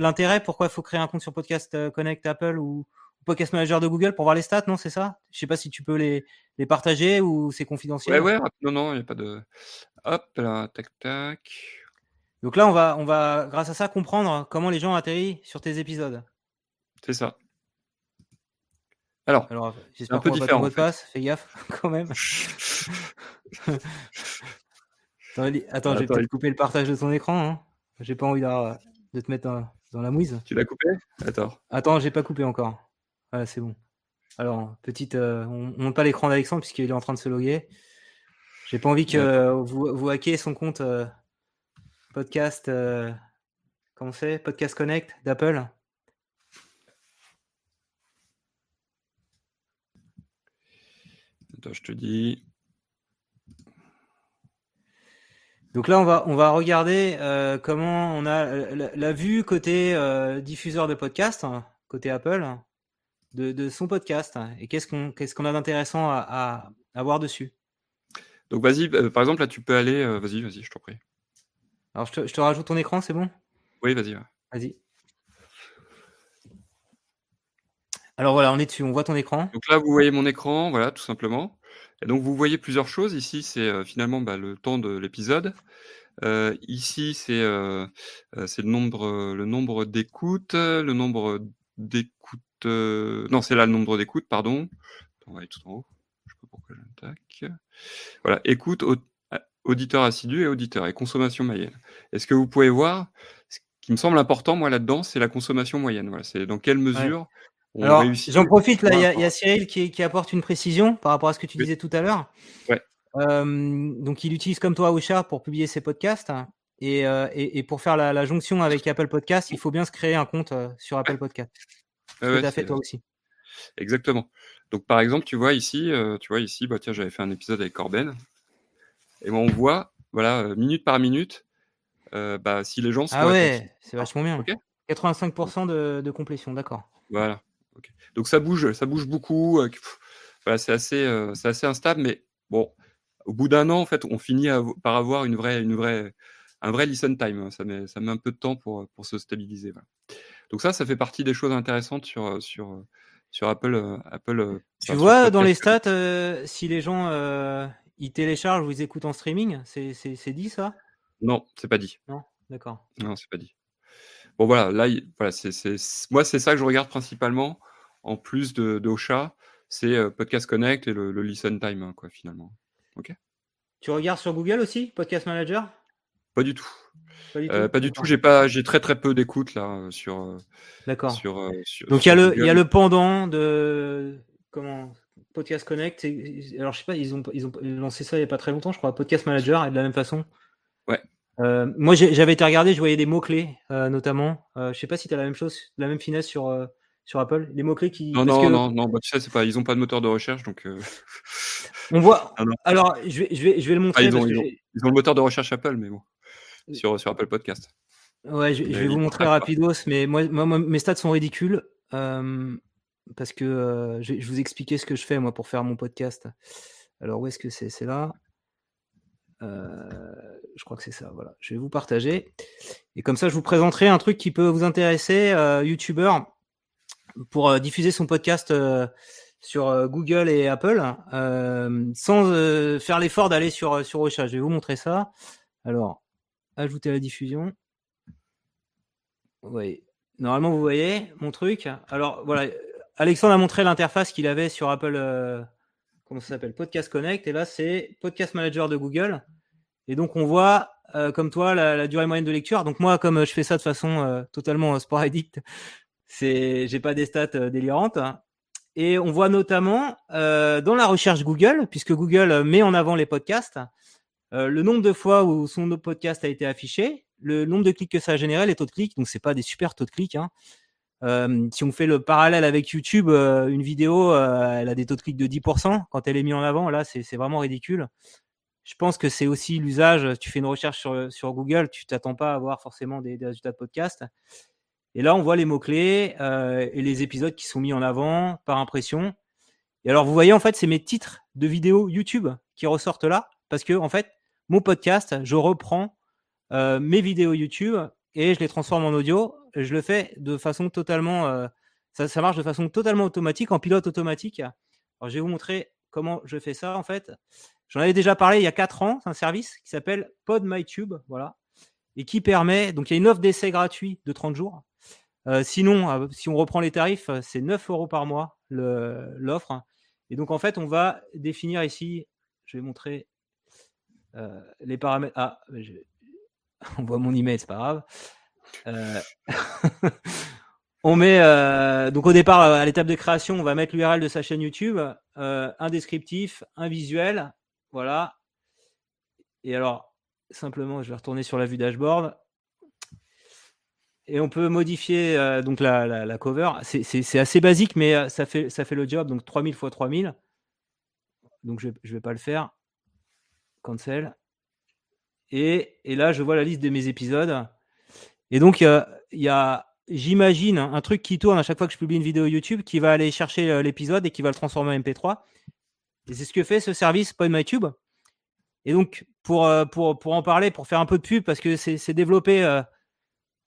S1: l'intérêt, pourquoi il faut créer un compte sur Podcast Connect Apple ou Podcast Manager de Google pour voir les stats, non C'est ça? Je sais pas si tu peux les, les partager ou c'est confidentiel.
S2: Ouais, ouais, non, non, il n'y a pas de. Hop, là, tac, tac.
S1: Donc là, on va, on va, grâce à ça, comprendre comment les gens atterrissent sur tes épisodes.
S2: C'est ça. Alors,
S1: Alors,
S2: un
S1: j'espère
S2: peu
S1: qu'on va pas
S2: différent,
S1: ton mot de passe. Fais gaffe, quand même. Attends, attends, je vais
S2: Attends,
S1: peut-être couper le partage de ton écran. Hein. J'ai pas envie de te mettre dans, dans la mouise.
S2: tu l'as coupé? Attends.
S1: Attends, j'ai pas coupé encore. Voilà, c'est bon. Alors, petite, euh, on, on monte pas l'écran d'Alexandre puisqu'il est en train de se loguer. J'ai pas envie que euh, vous, vous hackez son compte euh, podcast. euh, comment c'est? Podcast Connect d'Apple?
S2: Attends, je te dis.
S1: Donc là, on va, on va regarder comment on a la, la vue côté diffuseur de podcast, hein, côté Apple, de, de son podcast. hein, et qu'est-ce qu'on qu'est-ce qu'on a d'intéressant à, à, à voir dessus.
S2: Donc vas-y, euh, par exemple, là, tu peux aller. euh, vas-y, vas-y, je t'en prie.
S1: Alors, je te, je te rajoute ton écran, c'est bon?
S2: Oui, vas-y. ouais.
S1: Vas-y. Alors voilà, on est dessus, on voit ton écran.
S2: Donc là, vous voyez mon écran, voilà, tout simplement. Et donc, vous voyez plusieurs choses. Ici, c'est euh, finalement bah, le temps de l'épisode. Euh, ici, c'est euh, le nombre, le nombre d'écoutes, le nombre d'écoutes. Euh, non, c'est là le nombre d'écoutes, pardon. On va aller tout en haut. Je sais pas pourquoi tac. Voilà, écoute, a- auditeur assidu et auditeur et consommation moyenne. Et ce que vous pouvez voir, ce qui me semble important, moi, là-dedans, c'est la consommation moyenne. Voilà, c'est dans quelle mesure on
S1: Alors,
S2: réussit.
S1: j'en profite, là, il y, a- y Cyril qui, qui apporte une précision par rapport à ce que tu
S2: Oui.
S1: disais tout à l'heure.
S2: Ouais.
S1: Euh, donc, il utilise comme toi Ocha pour publier ses podcasts. Et, euh, et, et pour faire la, la jonction avec Apple Podcast, il faut bien se créer un compte euh, sur Apple Podcast.
S2: Ouais,
S1: as fait toi aussi.
S2: Exactement. Donc par exemple, tu vois ici, euh, tu vois ici, bah tiens, j'avais fait un épisode avec Corben, et ben on voit, voilà, euh, minute par minute, euh, bah si les gens sont
S1: Ah ouais, c'est vachement bien.
S2: Ok.
S1: 85% de, de complétion, d'accord.
S2: Voilà. Donc ça bouge, ça bouge beaucoup. euh, pff, voilà, c'est assez, c'est assez instable, mais bon, au bout d'un an, en fait, on finit par avoir une vraie, une vraie, un vrai listen time. hein. Ça met, ça met un peu de temps pour, pour se stabiliser. voilà. Donc ça, ça fait partie des choses intéressantes sur, euh, sur, euh, sur Apple, euh, Apple.
S1: Tu vois dans les stats euh, si les gens euh, ils téléchargent ou ils écoutent en streaming C'est dit ça?
S2: Non, c'est pas dit.
S1: Non D'accord.
S2: Non, c'est pas dit. Bon voilà, là, il- voilà, c'est, moi c'est ça que je regarde principalement, en plus de, de Ocha, c'est euh, Podcast Connect et le, le listen time, hein, quoi, finalement.
S1: Tu regardes sur Google aussi, Podcast Manager?
S2: Pas du tout.
S1: Pas du
S2: Euh, pas du tout. J'ai pas, j'ai très très peu d'écoute là euh, sur, euh,
S1: D'accord.
S2: sur, sur.
S1: Donc il y a le il y a le pendant de comment Podcast Connect. et- alors je sais pas, ils ont ils ont lancé ça il y a pas très longtemps, je crois. Podcast Manager et de la même façon.
S2: Ouais.
S1: Euh, moi j'avais été regardé, je voyais des mots clés notamment. Euh, je sais pas si tu as la même chose, la même finesse sur sur Apple. Les mots clés qui
S2: Non non
S1: que
S2: non non, bah, tu sais c'est pas, ils ont pas de moteur de recherche donc. euh,
S1: on voit.
S2: Ah.
S1: Alors je vais je vais je vais le
S2: ah,
S1: montrer
S2: ils ont,
S1: parce que
S2: ils ont,
S1: j'ai-
S2: ils ont le moteur de recherche Apple mais bon sur sur Apple Podcast.
S1: Ouais, je, vais vous montrer rapidos, mais moi, mes stats sont ridicules euh, parce que euh, je, je vous expliquer ce que je fais moi pour faire mon podcast. Alors où est-ce que c'est? C'est là. Euh, je crois que c'est ça. Voilà, je vais vous partager et comme ça, je vous présenterai un truc qui peut vous intéresser, YouTuber, pour diffuser son podcast sur Google et Apple sans faire l'effort d'aller sur sur Ocha. Je vais vous montrer ça. Alors, ajouter la diffusion. Oui. Normalement, vous voyez mon truc. Alors, voilà. Alexandre a montré l'interface qu'il avait sur Apple. euh, comment ça s'appelle Podcast Connect. Et là, c'est Podcast Manager de Google. Et donc, on voit, euh, comme toi, la, durée moyenne de lecture. Donc, moi, comme je fais ça de façon euh, totalement euh, sporadique, c'est, j'ai pas des stats euh, délirantes. Et on voit notamment euh, dans la recherche Google, puisque Google met en avant les podcasts, euh, le nombre de fois où son podcast a été affiché, le nombre de clics que ça a généré, les taux de clics. Donc c'est pas des super taux de clics. Hein. Euh, si on fait le parallèle avec YouTube, euh, une vidéo, elle a des taux de clics de 10% quand elle est mise en avant. Là, c'est vraiment ridicule. Je pense que c'est aussi l'usage. Tu fais une recherche sur, Google, tu t'attends pas à avoir forcément des, des résultats de podcast. Et là, on voit les mots-clés et les épisodes qui sont mis en avant par impression. Et alors, vous voyez, en fait, c'est mes titres de vidéos YouTube qui ressortent là. Parce que, en fait, mon podcast, je reprends euh, mes vidéos YouTube et je les transforme en audio. Je le fais de façon totalement. euh, ça, marche de façon totalement automatique, en pilote automatique. Alors, je vais vous montrer comment je fais ça, en fait. J'en avais déjà parlé il y a 4 ans. C'est un service qui s'appelle PodMyTube. Voilà. Et qui permet. Donc, il y a une offre d'essai gratuit de 30 jours. Euh, sinon, si on reprend les tarifs, c'est 9 euros par mois l'offre. Et donc, en fait, on va définir ici. Je vais montrer euh, les paramètres. Ah, on voit mon email, c'est pas grave. Euh, on met euh, donc au départ à l'étape de création, on va mettre l'URL de sa chaîne YouTube, un descriptif, un visuel, voilà. Et alors, simplement, je vais retourner sur la vue dashboard. Et on peut modifier donc la, cover. C'est- assez basique, mais ça fait, ça fait le job. Donc 3000 x 3000. Donc je ne vais pas le faire. Cancel. Et, là, je vois la liste de mes épisodes. Et donc, il y a, j'imagine, un truc qui tourne à chaque fois que je publie une vidéo YouTube qui va aller chercher euh, l'épisode et qui va le transformer en MP3. Et c'est ce que fait ce service PodMyTube. Et donc, pour, euh, pour, en parler, pour faire un peu de pub, parce que c'est développé euh,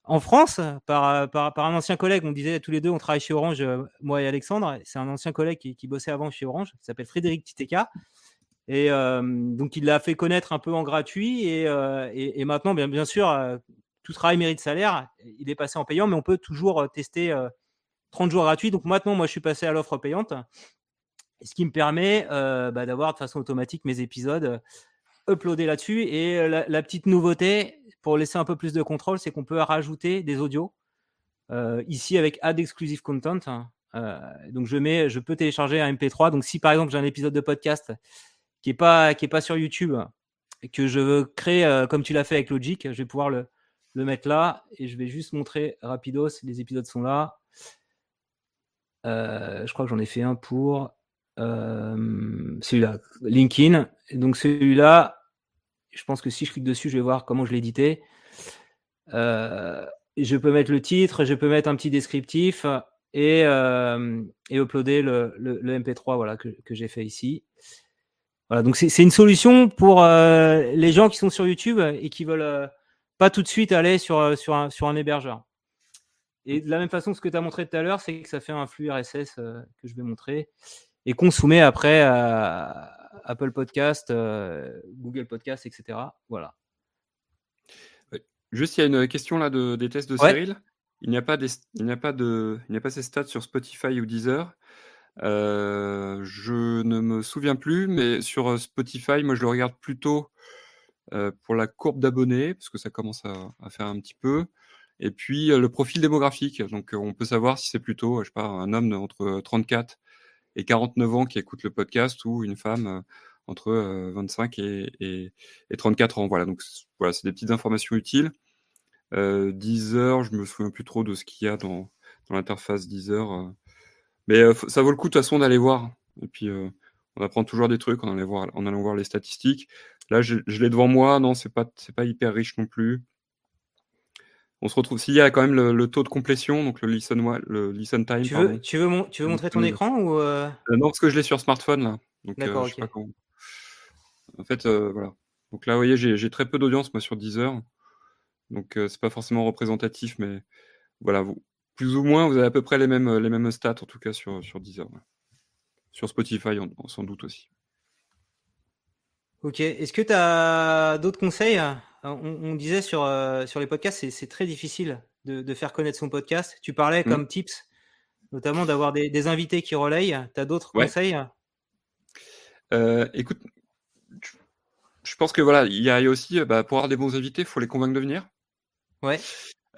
S1: en France par, par, par un ancien collègue. On disait tous les deux, on travaille chez Orange, moi et Alexandre. C'est un ancien collègue qui, qui bossait avant chez Orange, qui s'appelle Frédéric Titeka. Et donc, il l'a fait connaître un peu en gratuit. Et, et, maintenant, bien, bien sûr, tout travail mérite salaire. Il est passé en payant, mais on peut toujours tester euh, 30 jours gratuits. Donc maintenant, moi, je suis passé à l'offre payante. Ce qui me permet bah, d'avoir de façon automatique mes épisodes uploadés là-dessus. Et la, petite nouveauté, pour laisser un peu plus de contrôle, c'est qu'on peut rajouter des audios. Ici, avec Add Exclusive Content. Euh, donc, je, mets, je peux télécharger un MP3. Donc, si par exemple, j'ai un épisode de podcast qui n'est pas, qui est pas sur YouTube que je veux créer euh, comme tu l'as fait avec Logic, je vais pouvoir le, le mettre là et je vais juste montrer rapidos. Les épisodes sont là. Euh, je crois que j'en ai fait un pour euh, celui-là, LinkedIn. Donc celui-là, je pense que si je clique dessus, je vais voir comment je l'ai édité. Je peux mettre le titre, je peux mettre un petit descriptif et, et uploader le, le, le MP3 voilà, que, que j'ai fait ici. Voilà, donc c'est une solution pour euh, les gens qui sont sur YouTube et qui veulent euh, pas tout de suite aller sur, euh, sur, un, sur un hébergeur. Et de la même façon, ce que tu as montré tout à l'heure, c'est que ça fait un flux RSS euh, que je vais montrer et qu'on soumet après à Apple Podcast, Google Podcast, etc. Voilà.
S2: Juste, il y a une question là de, des tests de
S1: Ouais.
S2: Cyril. Il n'y a pas des, il n'y a pas de, il n'y a pas ces stats sur Spotify ou Deezer. Euh, je ne me souviens plus, mais sur euh, Spotify, moi je le regarde plutôt euh, pour la courbe d'abonnés, parce que ça commence à, faire un petit peu. Et puis le profil démographique. Donc on peut savoir si c'est plutôt, je sais pas, un homme entre 34 et 49 ans qui écoute le podcast ou une femme entre euh, 25 et, et, et 34 ans. Voilà, donc voilà, c'est des petites informations utiles. Euh, Deezer, je me souviens plus trop de ce qu'il y a dans, dans l'interface Deezer. Euh. Mais euh, ça vaut le coup de toute façon d'aller voir. Et puis euh, on apprend toujours des trucs en allant voir, en allant voir les statistiques. Là, je, je l'ai devant moi. Non, c'est pas, c'est pas hyper riche non plus. On se retrouve s'il y a quand même le, le taux de complétion, donc le listen, wa- le listen time.
S1: Tu
S2: pardon.
S1: veux, tu veux, mon- tu veux montrer ton
S2: mm.
S1: écran ou euh,
S2: Euh, non, parce que je l'ai sur smartphone là. Donc, euh,
S1: D'accord,
S2: je sais pas comment. En fait, euh, voilà. Donc là, vous voyez, j'ai très peu d'audience moi sur Deezer. Donc euh, c'est pas forcément représentatif, mais voilà, vous, plus ou moins, vous avez à peu près les mêmes, les mêmes stats en tout cas sur, sur Deezer. ouais. Sur Spotify, en- sans doute aussi.
S1: Ok. Est-ce que tu as d'autres conseils Euh, on, on disait sur, euh, sur les podcasts, c'est- très difficile de, de faire connaître son podcast. Tu parlais
S2: Mm.
S1: comme tips, notamment d'avoir des, des invités qui relayent. Tu as d'autres
S2: Ouais.
S1: conseils?
S2: Euh, écoute, je- pense que voilà, il y a aussi, euh, bah, pour avoir des bons invités, il faut les convaincre de venir.
S1: Ouais.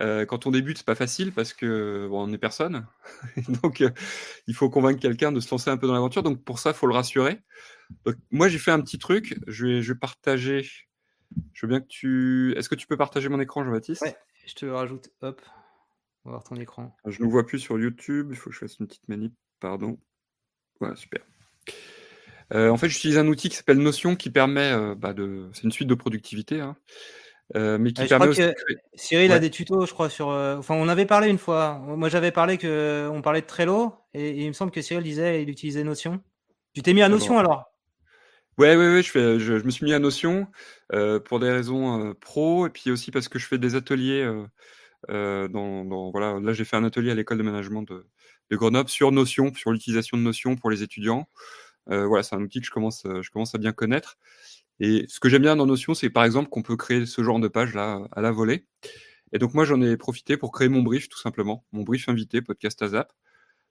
S2: Euh, quand on débute, c'est pas facile parce que bon, on n'est personne. Donc, euh, il faut convaincre quelqu'un de se lancer un peu dans l'aventure. Donc, pour ça, il faut le rassurer. Donc, moi, j'ai fait un petit truc. Je vais, je vais partager. Je veux bien que tu. Est-ce que tu peux partager mon écran, Jean-Baptiste?
S1: Ouais. Je te rajoute. Hop. On va voir ton écran.
S2: Je ne vois plus sur YouTube. Il faut que je fasse une petite manip. Pardon. Voilà, super. Euh, en fait, j'utilise un outil qui s'appelle Notion qui permet bah, de. C'est une suite de productivité, hein, euh, mais qui
S1: Ouais, je
S2: permet
S1: crois
S2: aussi
S1: que Cyril a des tutos, je crois, sur. euh, Enfin, on avait parlé une fois. Moi, j'avais parlé que on parlait de Trello et, et il me semble que Cyril disait il utilisait Notion. Tu t'es mis à Notion alors?
S2: Ouais, ouais, ouais, je, fais, je, je me suis mis à Notion euh, pour des raisons euh, pro et puis aussi parce que je fais des ateliers. dans, dans- voilà, là, j'ai fait un atelier à l'école de management de, de Grenoble sur Notion, sur l'utilisation de Notion pour les étudiants. Voilà, c'est un outil que je commence, je commence à bien connaître. Et ce que j'aime bien dans Notion, c'est par exemple qu'on peut créer ce genre de page là à la volée. Et donc moi, j'en ai profité pour créer mon brief tout simplement, mon brief invité podcast ASAP.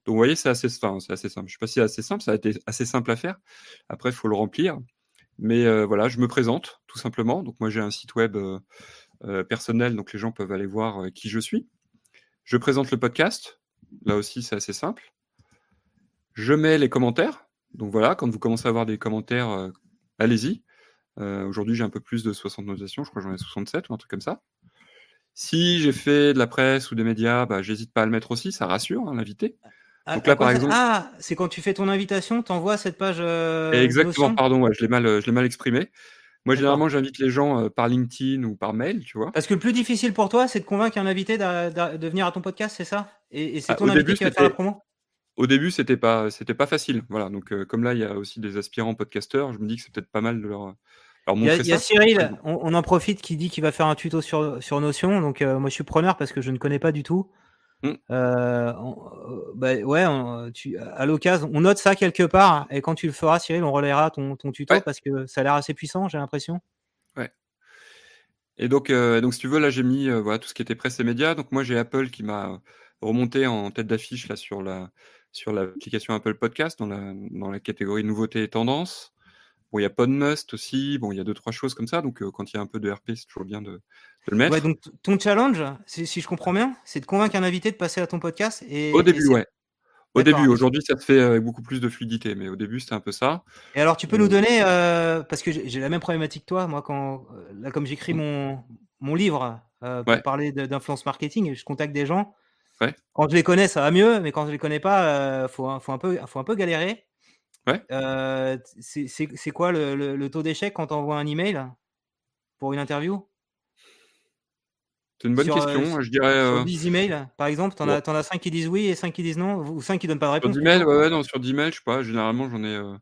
S2: Donc vous voyez, c'est assez, enfin, assez simple. Je sais pas si c'est assez simple, ça a été assez simple à faire. Après, il faut le remplir. Mais euh, voilà, je me présente tout simplement. Donc moi, j'ai un site web euh, euh, personnel, donc les gens peuvent aller voir qui je suis. Je présente le podcast. Là aussi, c'est assez simple. Je mets les commentaires. Donc voilà, quand vous commencez à avoir des commentaires, allez-y. Euh, Aujourd'hui, j'ai un peu plus de 60 notations, je crois que j'en ai 67 ou un truc comme ça. Si j'ai fait de la presse ou des médias, bah, j'hésite pas à le mettre aussi, ça rassure hein, l'invité.
S1: Ah,
S2: Donc là, par exemple-
S1: Ah, c'est quand tu fais ton invitation, t'envoies cette page. euh,
S2: Exactement, pardon, ouais, je l'ai mal, euh, je l'ai mal exprimé. Moi, généralement, j'invite les gens euh, par LinkedIn ou par mail, tu vois.
S1: Parce que le plus difficile pour toi, c'est de convaincre un invité de venir à ton podcast, c'est ça? Et, et c'est
S2: Ah,
S1: ton invité
S2: début,
S1: qui va faire la promo?
S2: Au début, c'était pas, c'était pas facile. Voilà. Donc, euh, comme là, il y a aussi des aspirants podcasteurs, je me dis que c'est peut-être pas mal de leur
S1: Il y a, y. Cyril, on, on en profite, qui dit qu'il va faire un tuto sur, sur Notion. Donc, euh, moi, je suis preneur parce que je ne connais pas du tout.
S2: Mm.
S1: Euh, on- euh, bah, ouais, on- tu, à l'occasion, on note ça quelque part. Et quand tu le feras, Cyril, on relaiera ton, ton tuto
S2: Ouais.
S1: parce que ça a l'air assez puissant, j'ai l'impression.
S2: Et donc, euh, donc, si tu veux, là, j'ai mis voilà, tout ce qui était presse et médias. Donc, moi, j'ai Apple qui m'a remonté en tête d'affiche là sur la sur l'application Apple Podcast dans la dans la catégorie nouveautés et tendances. Bon, il y a Podmust aussi. Bon, il y a deux trois choses comme ça. Donc, euh, quand il y a un peu de RP, c'est toujours bien de, de le mettre.
S1: Ouais, donc ton challenge, si, je comprends bien, c'est de convaincre un invité de passer à ton podcast. Et,
S2: Au
S1: et
S2: début,
S1: c'est-
S2: ouais. Au début, aujourd'hui, ça se fait avec beaucoup plus de fluidité, mais au début, c'était un peu ça.
S1: Et alors, tu peux
S2: Euh,
S1: nous donner, euh, parce que j'ai la même problématique que toi, moi, quand, euh, là, comme j'écris mon, mon livre euh, pour
S2: Ouais.
S1: parler d'influence marketing, et je contacte des gens.
S2: Ouais.
S1: Quand je les connais, ça va mieux, mais quand je les connais pas, euh, faut, un- faut, un peu, faut un peu galérer.
S2: Ouais.
S1: Euh, c'est quoi le, le- le taux d'échec quand tu envoies un email pour une interview?
S2: C'est une bonne
S1: Sur, euh,
S2: question.
S1: sur-
S2: je dirais
S1: Sur
S2: euh,
S1: 10 emails, par exemple, tu en, t'en as 5 qui disent oui et 5 qui disent non, ou 5 qui donnent pas de
S2: sur
S1: réponse.
S2: 10 mails, ouais, non, sur 10 mails, je sais pas. Généralement, j'en ai euh,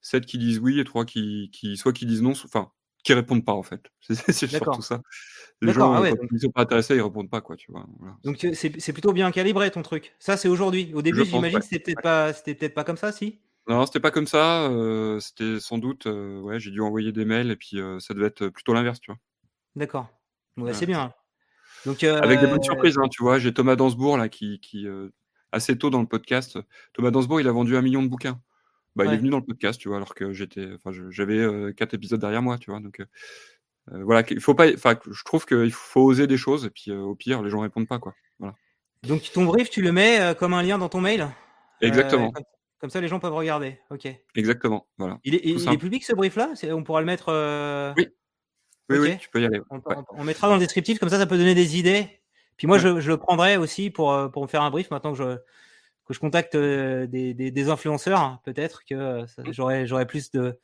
S2: 7 qui disent oui et 3 qui, qui soit qui disent non, enfin, qui répondent pas en fait. C'est surtout ça. Les gens,
S1: ah
S2: euh,
S1: ouais,
S2: quand
S1: donc-
S2: ils sont pas intéressés, ils répondent pas, quoi, tu vois. Voilà.
S1: Donc c'est plutôt bien calibré ton truc. Ça c'est aujourd'hui. Au début j'imagine
S2: ouais.
S1: c'était peut-être pas c'était peut-être pas comme ça si?
S2: Non, c'était pas comme ça. euh, c'était sans doute, euh, ouais, j'ai dû envoyer des mails et puis euh, ça devait être plutôt l'inverse, tu vois.
S1: D'accord. Ouais,
S2: Ouais.
S1: c'est bien. Donc euh,
S2: Avec des bonnes surprises, hein, tu vois. J'ai Thomas Dansbourg là qui, qui euh, assez tôt dans le podcast. Thomas Dansbourg, il a vendu un million de bouquins. Bah, il
S1: Ouais.
S2: est venu dans le podcast, tu vois, alors que j'étais, enfin, je- j'avais euh, quatre épisodes derrière moi, tu vois. Donc, euh, euh, voilà, il faut pas, enfin, je trouve qu'il faut oser des choses et puis euh, au pire, les gens répondent pas, quoi.
S1: Donc ton brief tu le mets euh, comme un lien dans ton mail? Euh,
S2: Exactement,
S1: comme, comme ça les gens peuvent regarder. Ok.
S2: exactement, voilà.
S1: Il est, il- il est
S2: simple.
S1: public ce brief là On pourra le mettre. euh,
S2: Oui. Oui, oui, tu peux y aller.
S1: On,
S2: ouais.
S1: on- on mettra dans le descriptif comme ça ça peut donner des idées. Puis moi
S2: Ouais.
S1: je, je le prendrai aussi pour euh, pour me faire un brief maintenant que je que je contacte euh, des, des, des influenceurs peut-être que
S2: Mm.
S1: j'aurai j'aurai plus de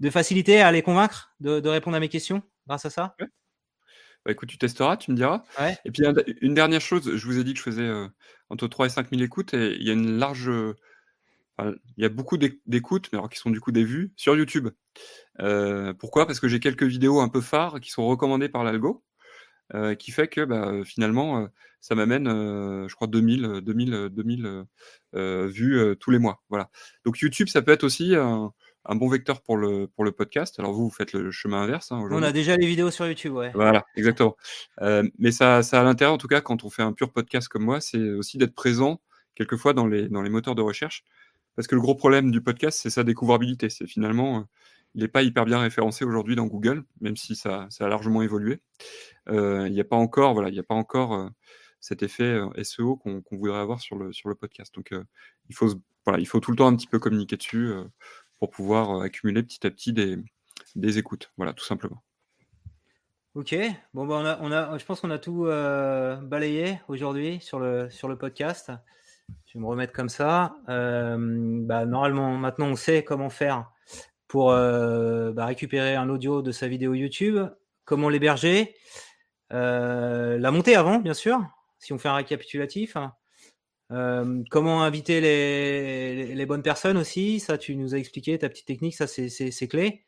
S1: de facilité à les convaincre de, de répondre à mes questions grâce à ça.
S2: Bah, écoute, tu testeras, tu me diras. Et puis, un- une dernière chose, je vous ai dit que je faisais euh, entre 3 et 5 000 écoutes et il y a une large. Enfin, il y a beaucoup d'éc- d'écoutes, mais alors qui sont du coup des vues sur YouTube. Euh, pourquoi? Parce que j'ai quelques vidéos un peu phares qui sont recommandées par l'algo, euh, qui fait que bah, finalement, euh, ça m'amène, euh, je crois, 2000, euh, 2000, euh, 2000 euh, euh, vues tous les mois. Voilà. Donc YouTube, ça peut être aussi un, un bon vecteur pour le, pour le podcast. Alors vous, vous faites le chemin inverse. hein,
S1: On a déjà les vidéos sur YouTube, ouais.
S2: Voilà, exactement. Mais ça, ça a l'intérêt, en tout cas, quand on fait un pur podcast comme moi, c'est aussi d'être présent quelquefois dans les, dans les moteurs de recherche. Parce que le gros problème du podcast, c'est sa découvrabilité. C'est finalement, euh, il n'est pas hyper bien référencé aujourd'hui dans Google, même si ça, ça a largement évolué. Euh, il n'y a pas encore, voilà, il n'y a pas encore euh, cet effet SEO qu'on voudrait avoir sur le, sur le podcast. Donc, il faut, voilà, il faut tout le temps un petit peu communiquer dessus pour pouvoir accumuler petit à petit des, des écoutes. Voilà, tout simplement.
S1: Ok, bon bah on a, on a, je pense qu'on a tout balayé aujourd'hui sur le sur le podcast. Vais me remettre comme ça. Euh, bah, normalement, maintenant on sait comment faire pour euh, bah, récupérer un audio de sa vidéo YouTube, comment l'héberger, euh, la monter avant, bien sûr, si on fait un récapitulatif. Comment inviter les, bonnes personnes aussi, ça tu nous as expliqué ta petite technique, ça c'est clé.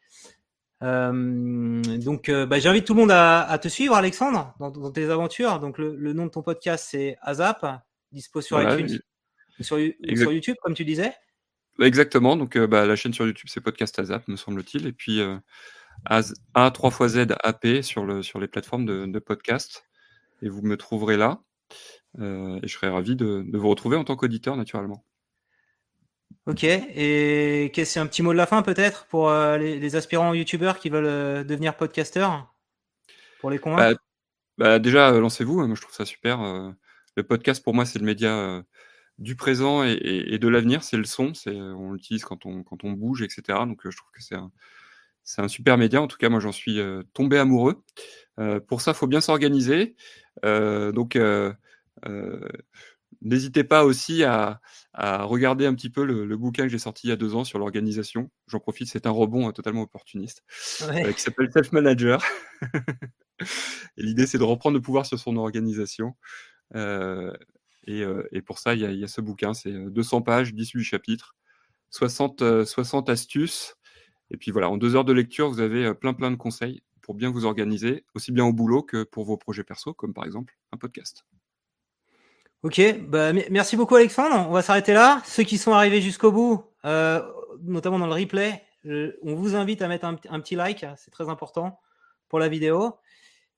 S1: Donc, bah, j'invite tout le monde à, te suivre, Alexandre, dans, tes aventures. Donc, le nom de ton podcast, c'est Azap, dispo sur
S2: Voilà,
S1: iTunes, ou sur, ou
S2: exact.
S1: sur YouTube, comme tu disais?
S2: Exactement. Donc, euh, bah, la chaîne sur YouTube, c'est Podcast Azap, me semble-t-il. Et puis, euh, A 3 fois Z AP sur, le, sur les plateformes de, de podcast. Et vous me trouverez là. Euh, et je serai ravi de, de vous retrouver en tant qu'auditeur, naturellement.
S1: Ok. Et qu'est-ce c'est un petit mot de la fin, peut-être, pour euh, les, les aspirants youtubeurs qui veulent euh, devenir podcasteurs, pour les convaincre?
S2: Bah, bah, déjà, euh, lancez-vous. Moi, je trouve ça super. Euh, le podcast, pour moi, c'est le média euh, du présent et, et- et de l'avenir. C'est le son. C'est, euh, on l'utilise quand on, quand on bouge, etc. Donc, euh, je trouve que c'est un, C'est un super média. En tout cas, moi, j'en suis euh, tombé amoureux. Euh, pour ça, il faut bien s'organiser. Euh, donc, n'hésitez pas aussi à, regarder un petit peu le, bouquin que j'ai sorti il y a deux ans sur l'organisation. J'en profite, c'est un rebond totalement opportuniste qui s'appelle Self Manager. et l'idée, c'est de reprendre le pouvoir sur son organisation. Et, pour ça, il y, a, ce bouquin, c'est 200 pages, 18 chapitres, 60, 60 astuces. Et puis voilà, en deux heures de lecture, vous avez plein plein de conseils pour bien vous organiser, aussi bien au boulot que pour vos projets perso, comme par exemple un podcast.
S1: Ok, bah, merci beaucoup Alexandre. On va s'arrêter là. Ceux qui sont arrivés jusqu'au bout, notamment dans le replay, on vous invite à mettre un, petit like, c'est très important pour la vidéo.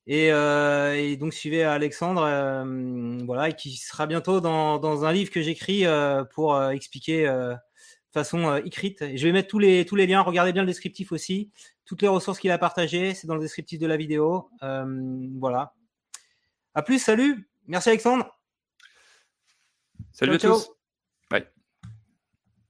S1: Et, euh, donc suivez Alexandre, euh, voilà, et qui sera bientôt dans, un livre que j'écris pour expliquer de façon écrite. Et je vais mettre tous les tous les liens. Regardez bien le descriptif aussi. Toutes les ressources qu'il a partagées, c'est dans le descriptif de la vidéo. voilà. À plus, salut. Merci Alexandre.
S2: Salut à tous.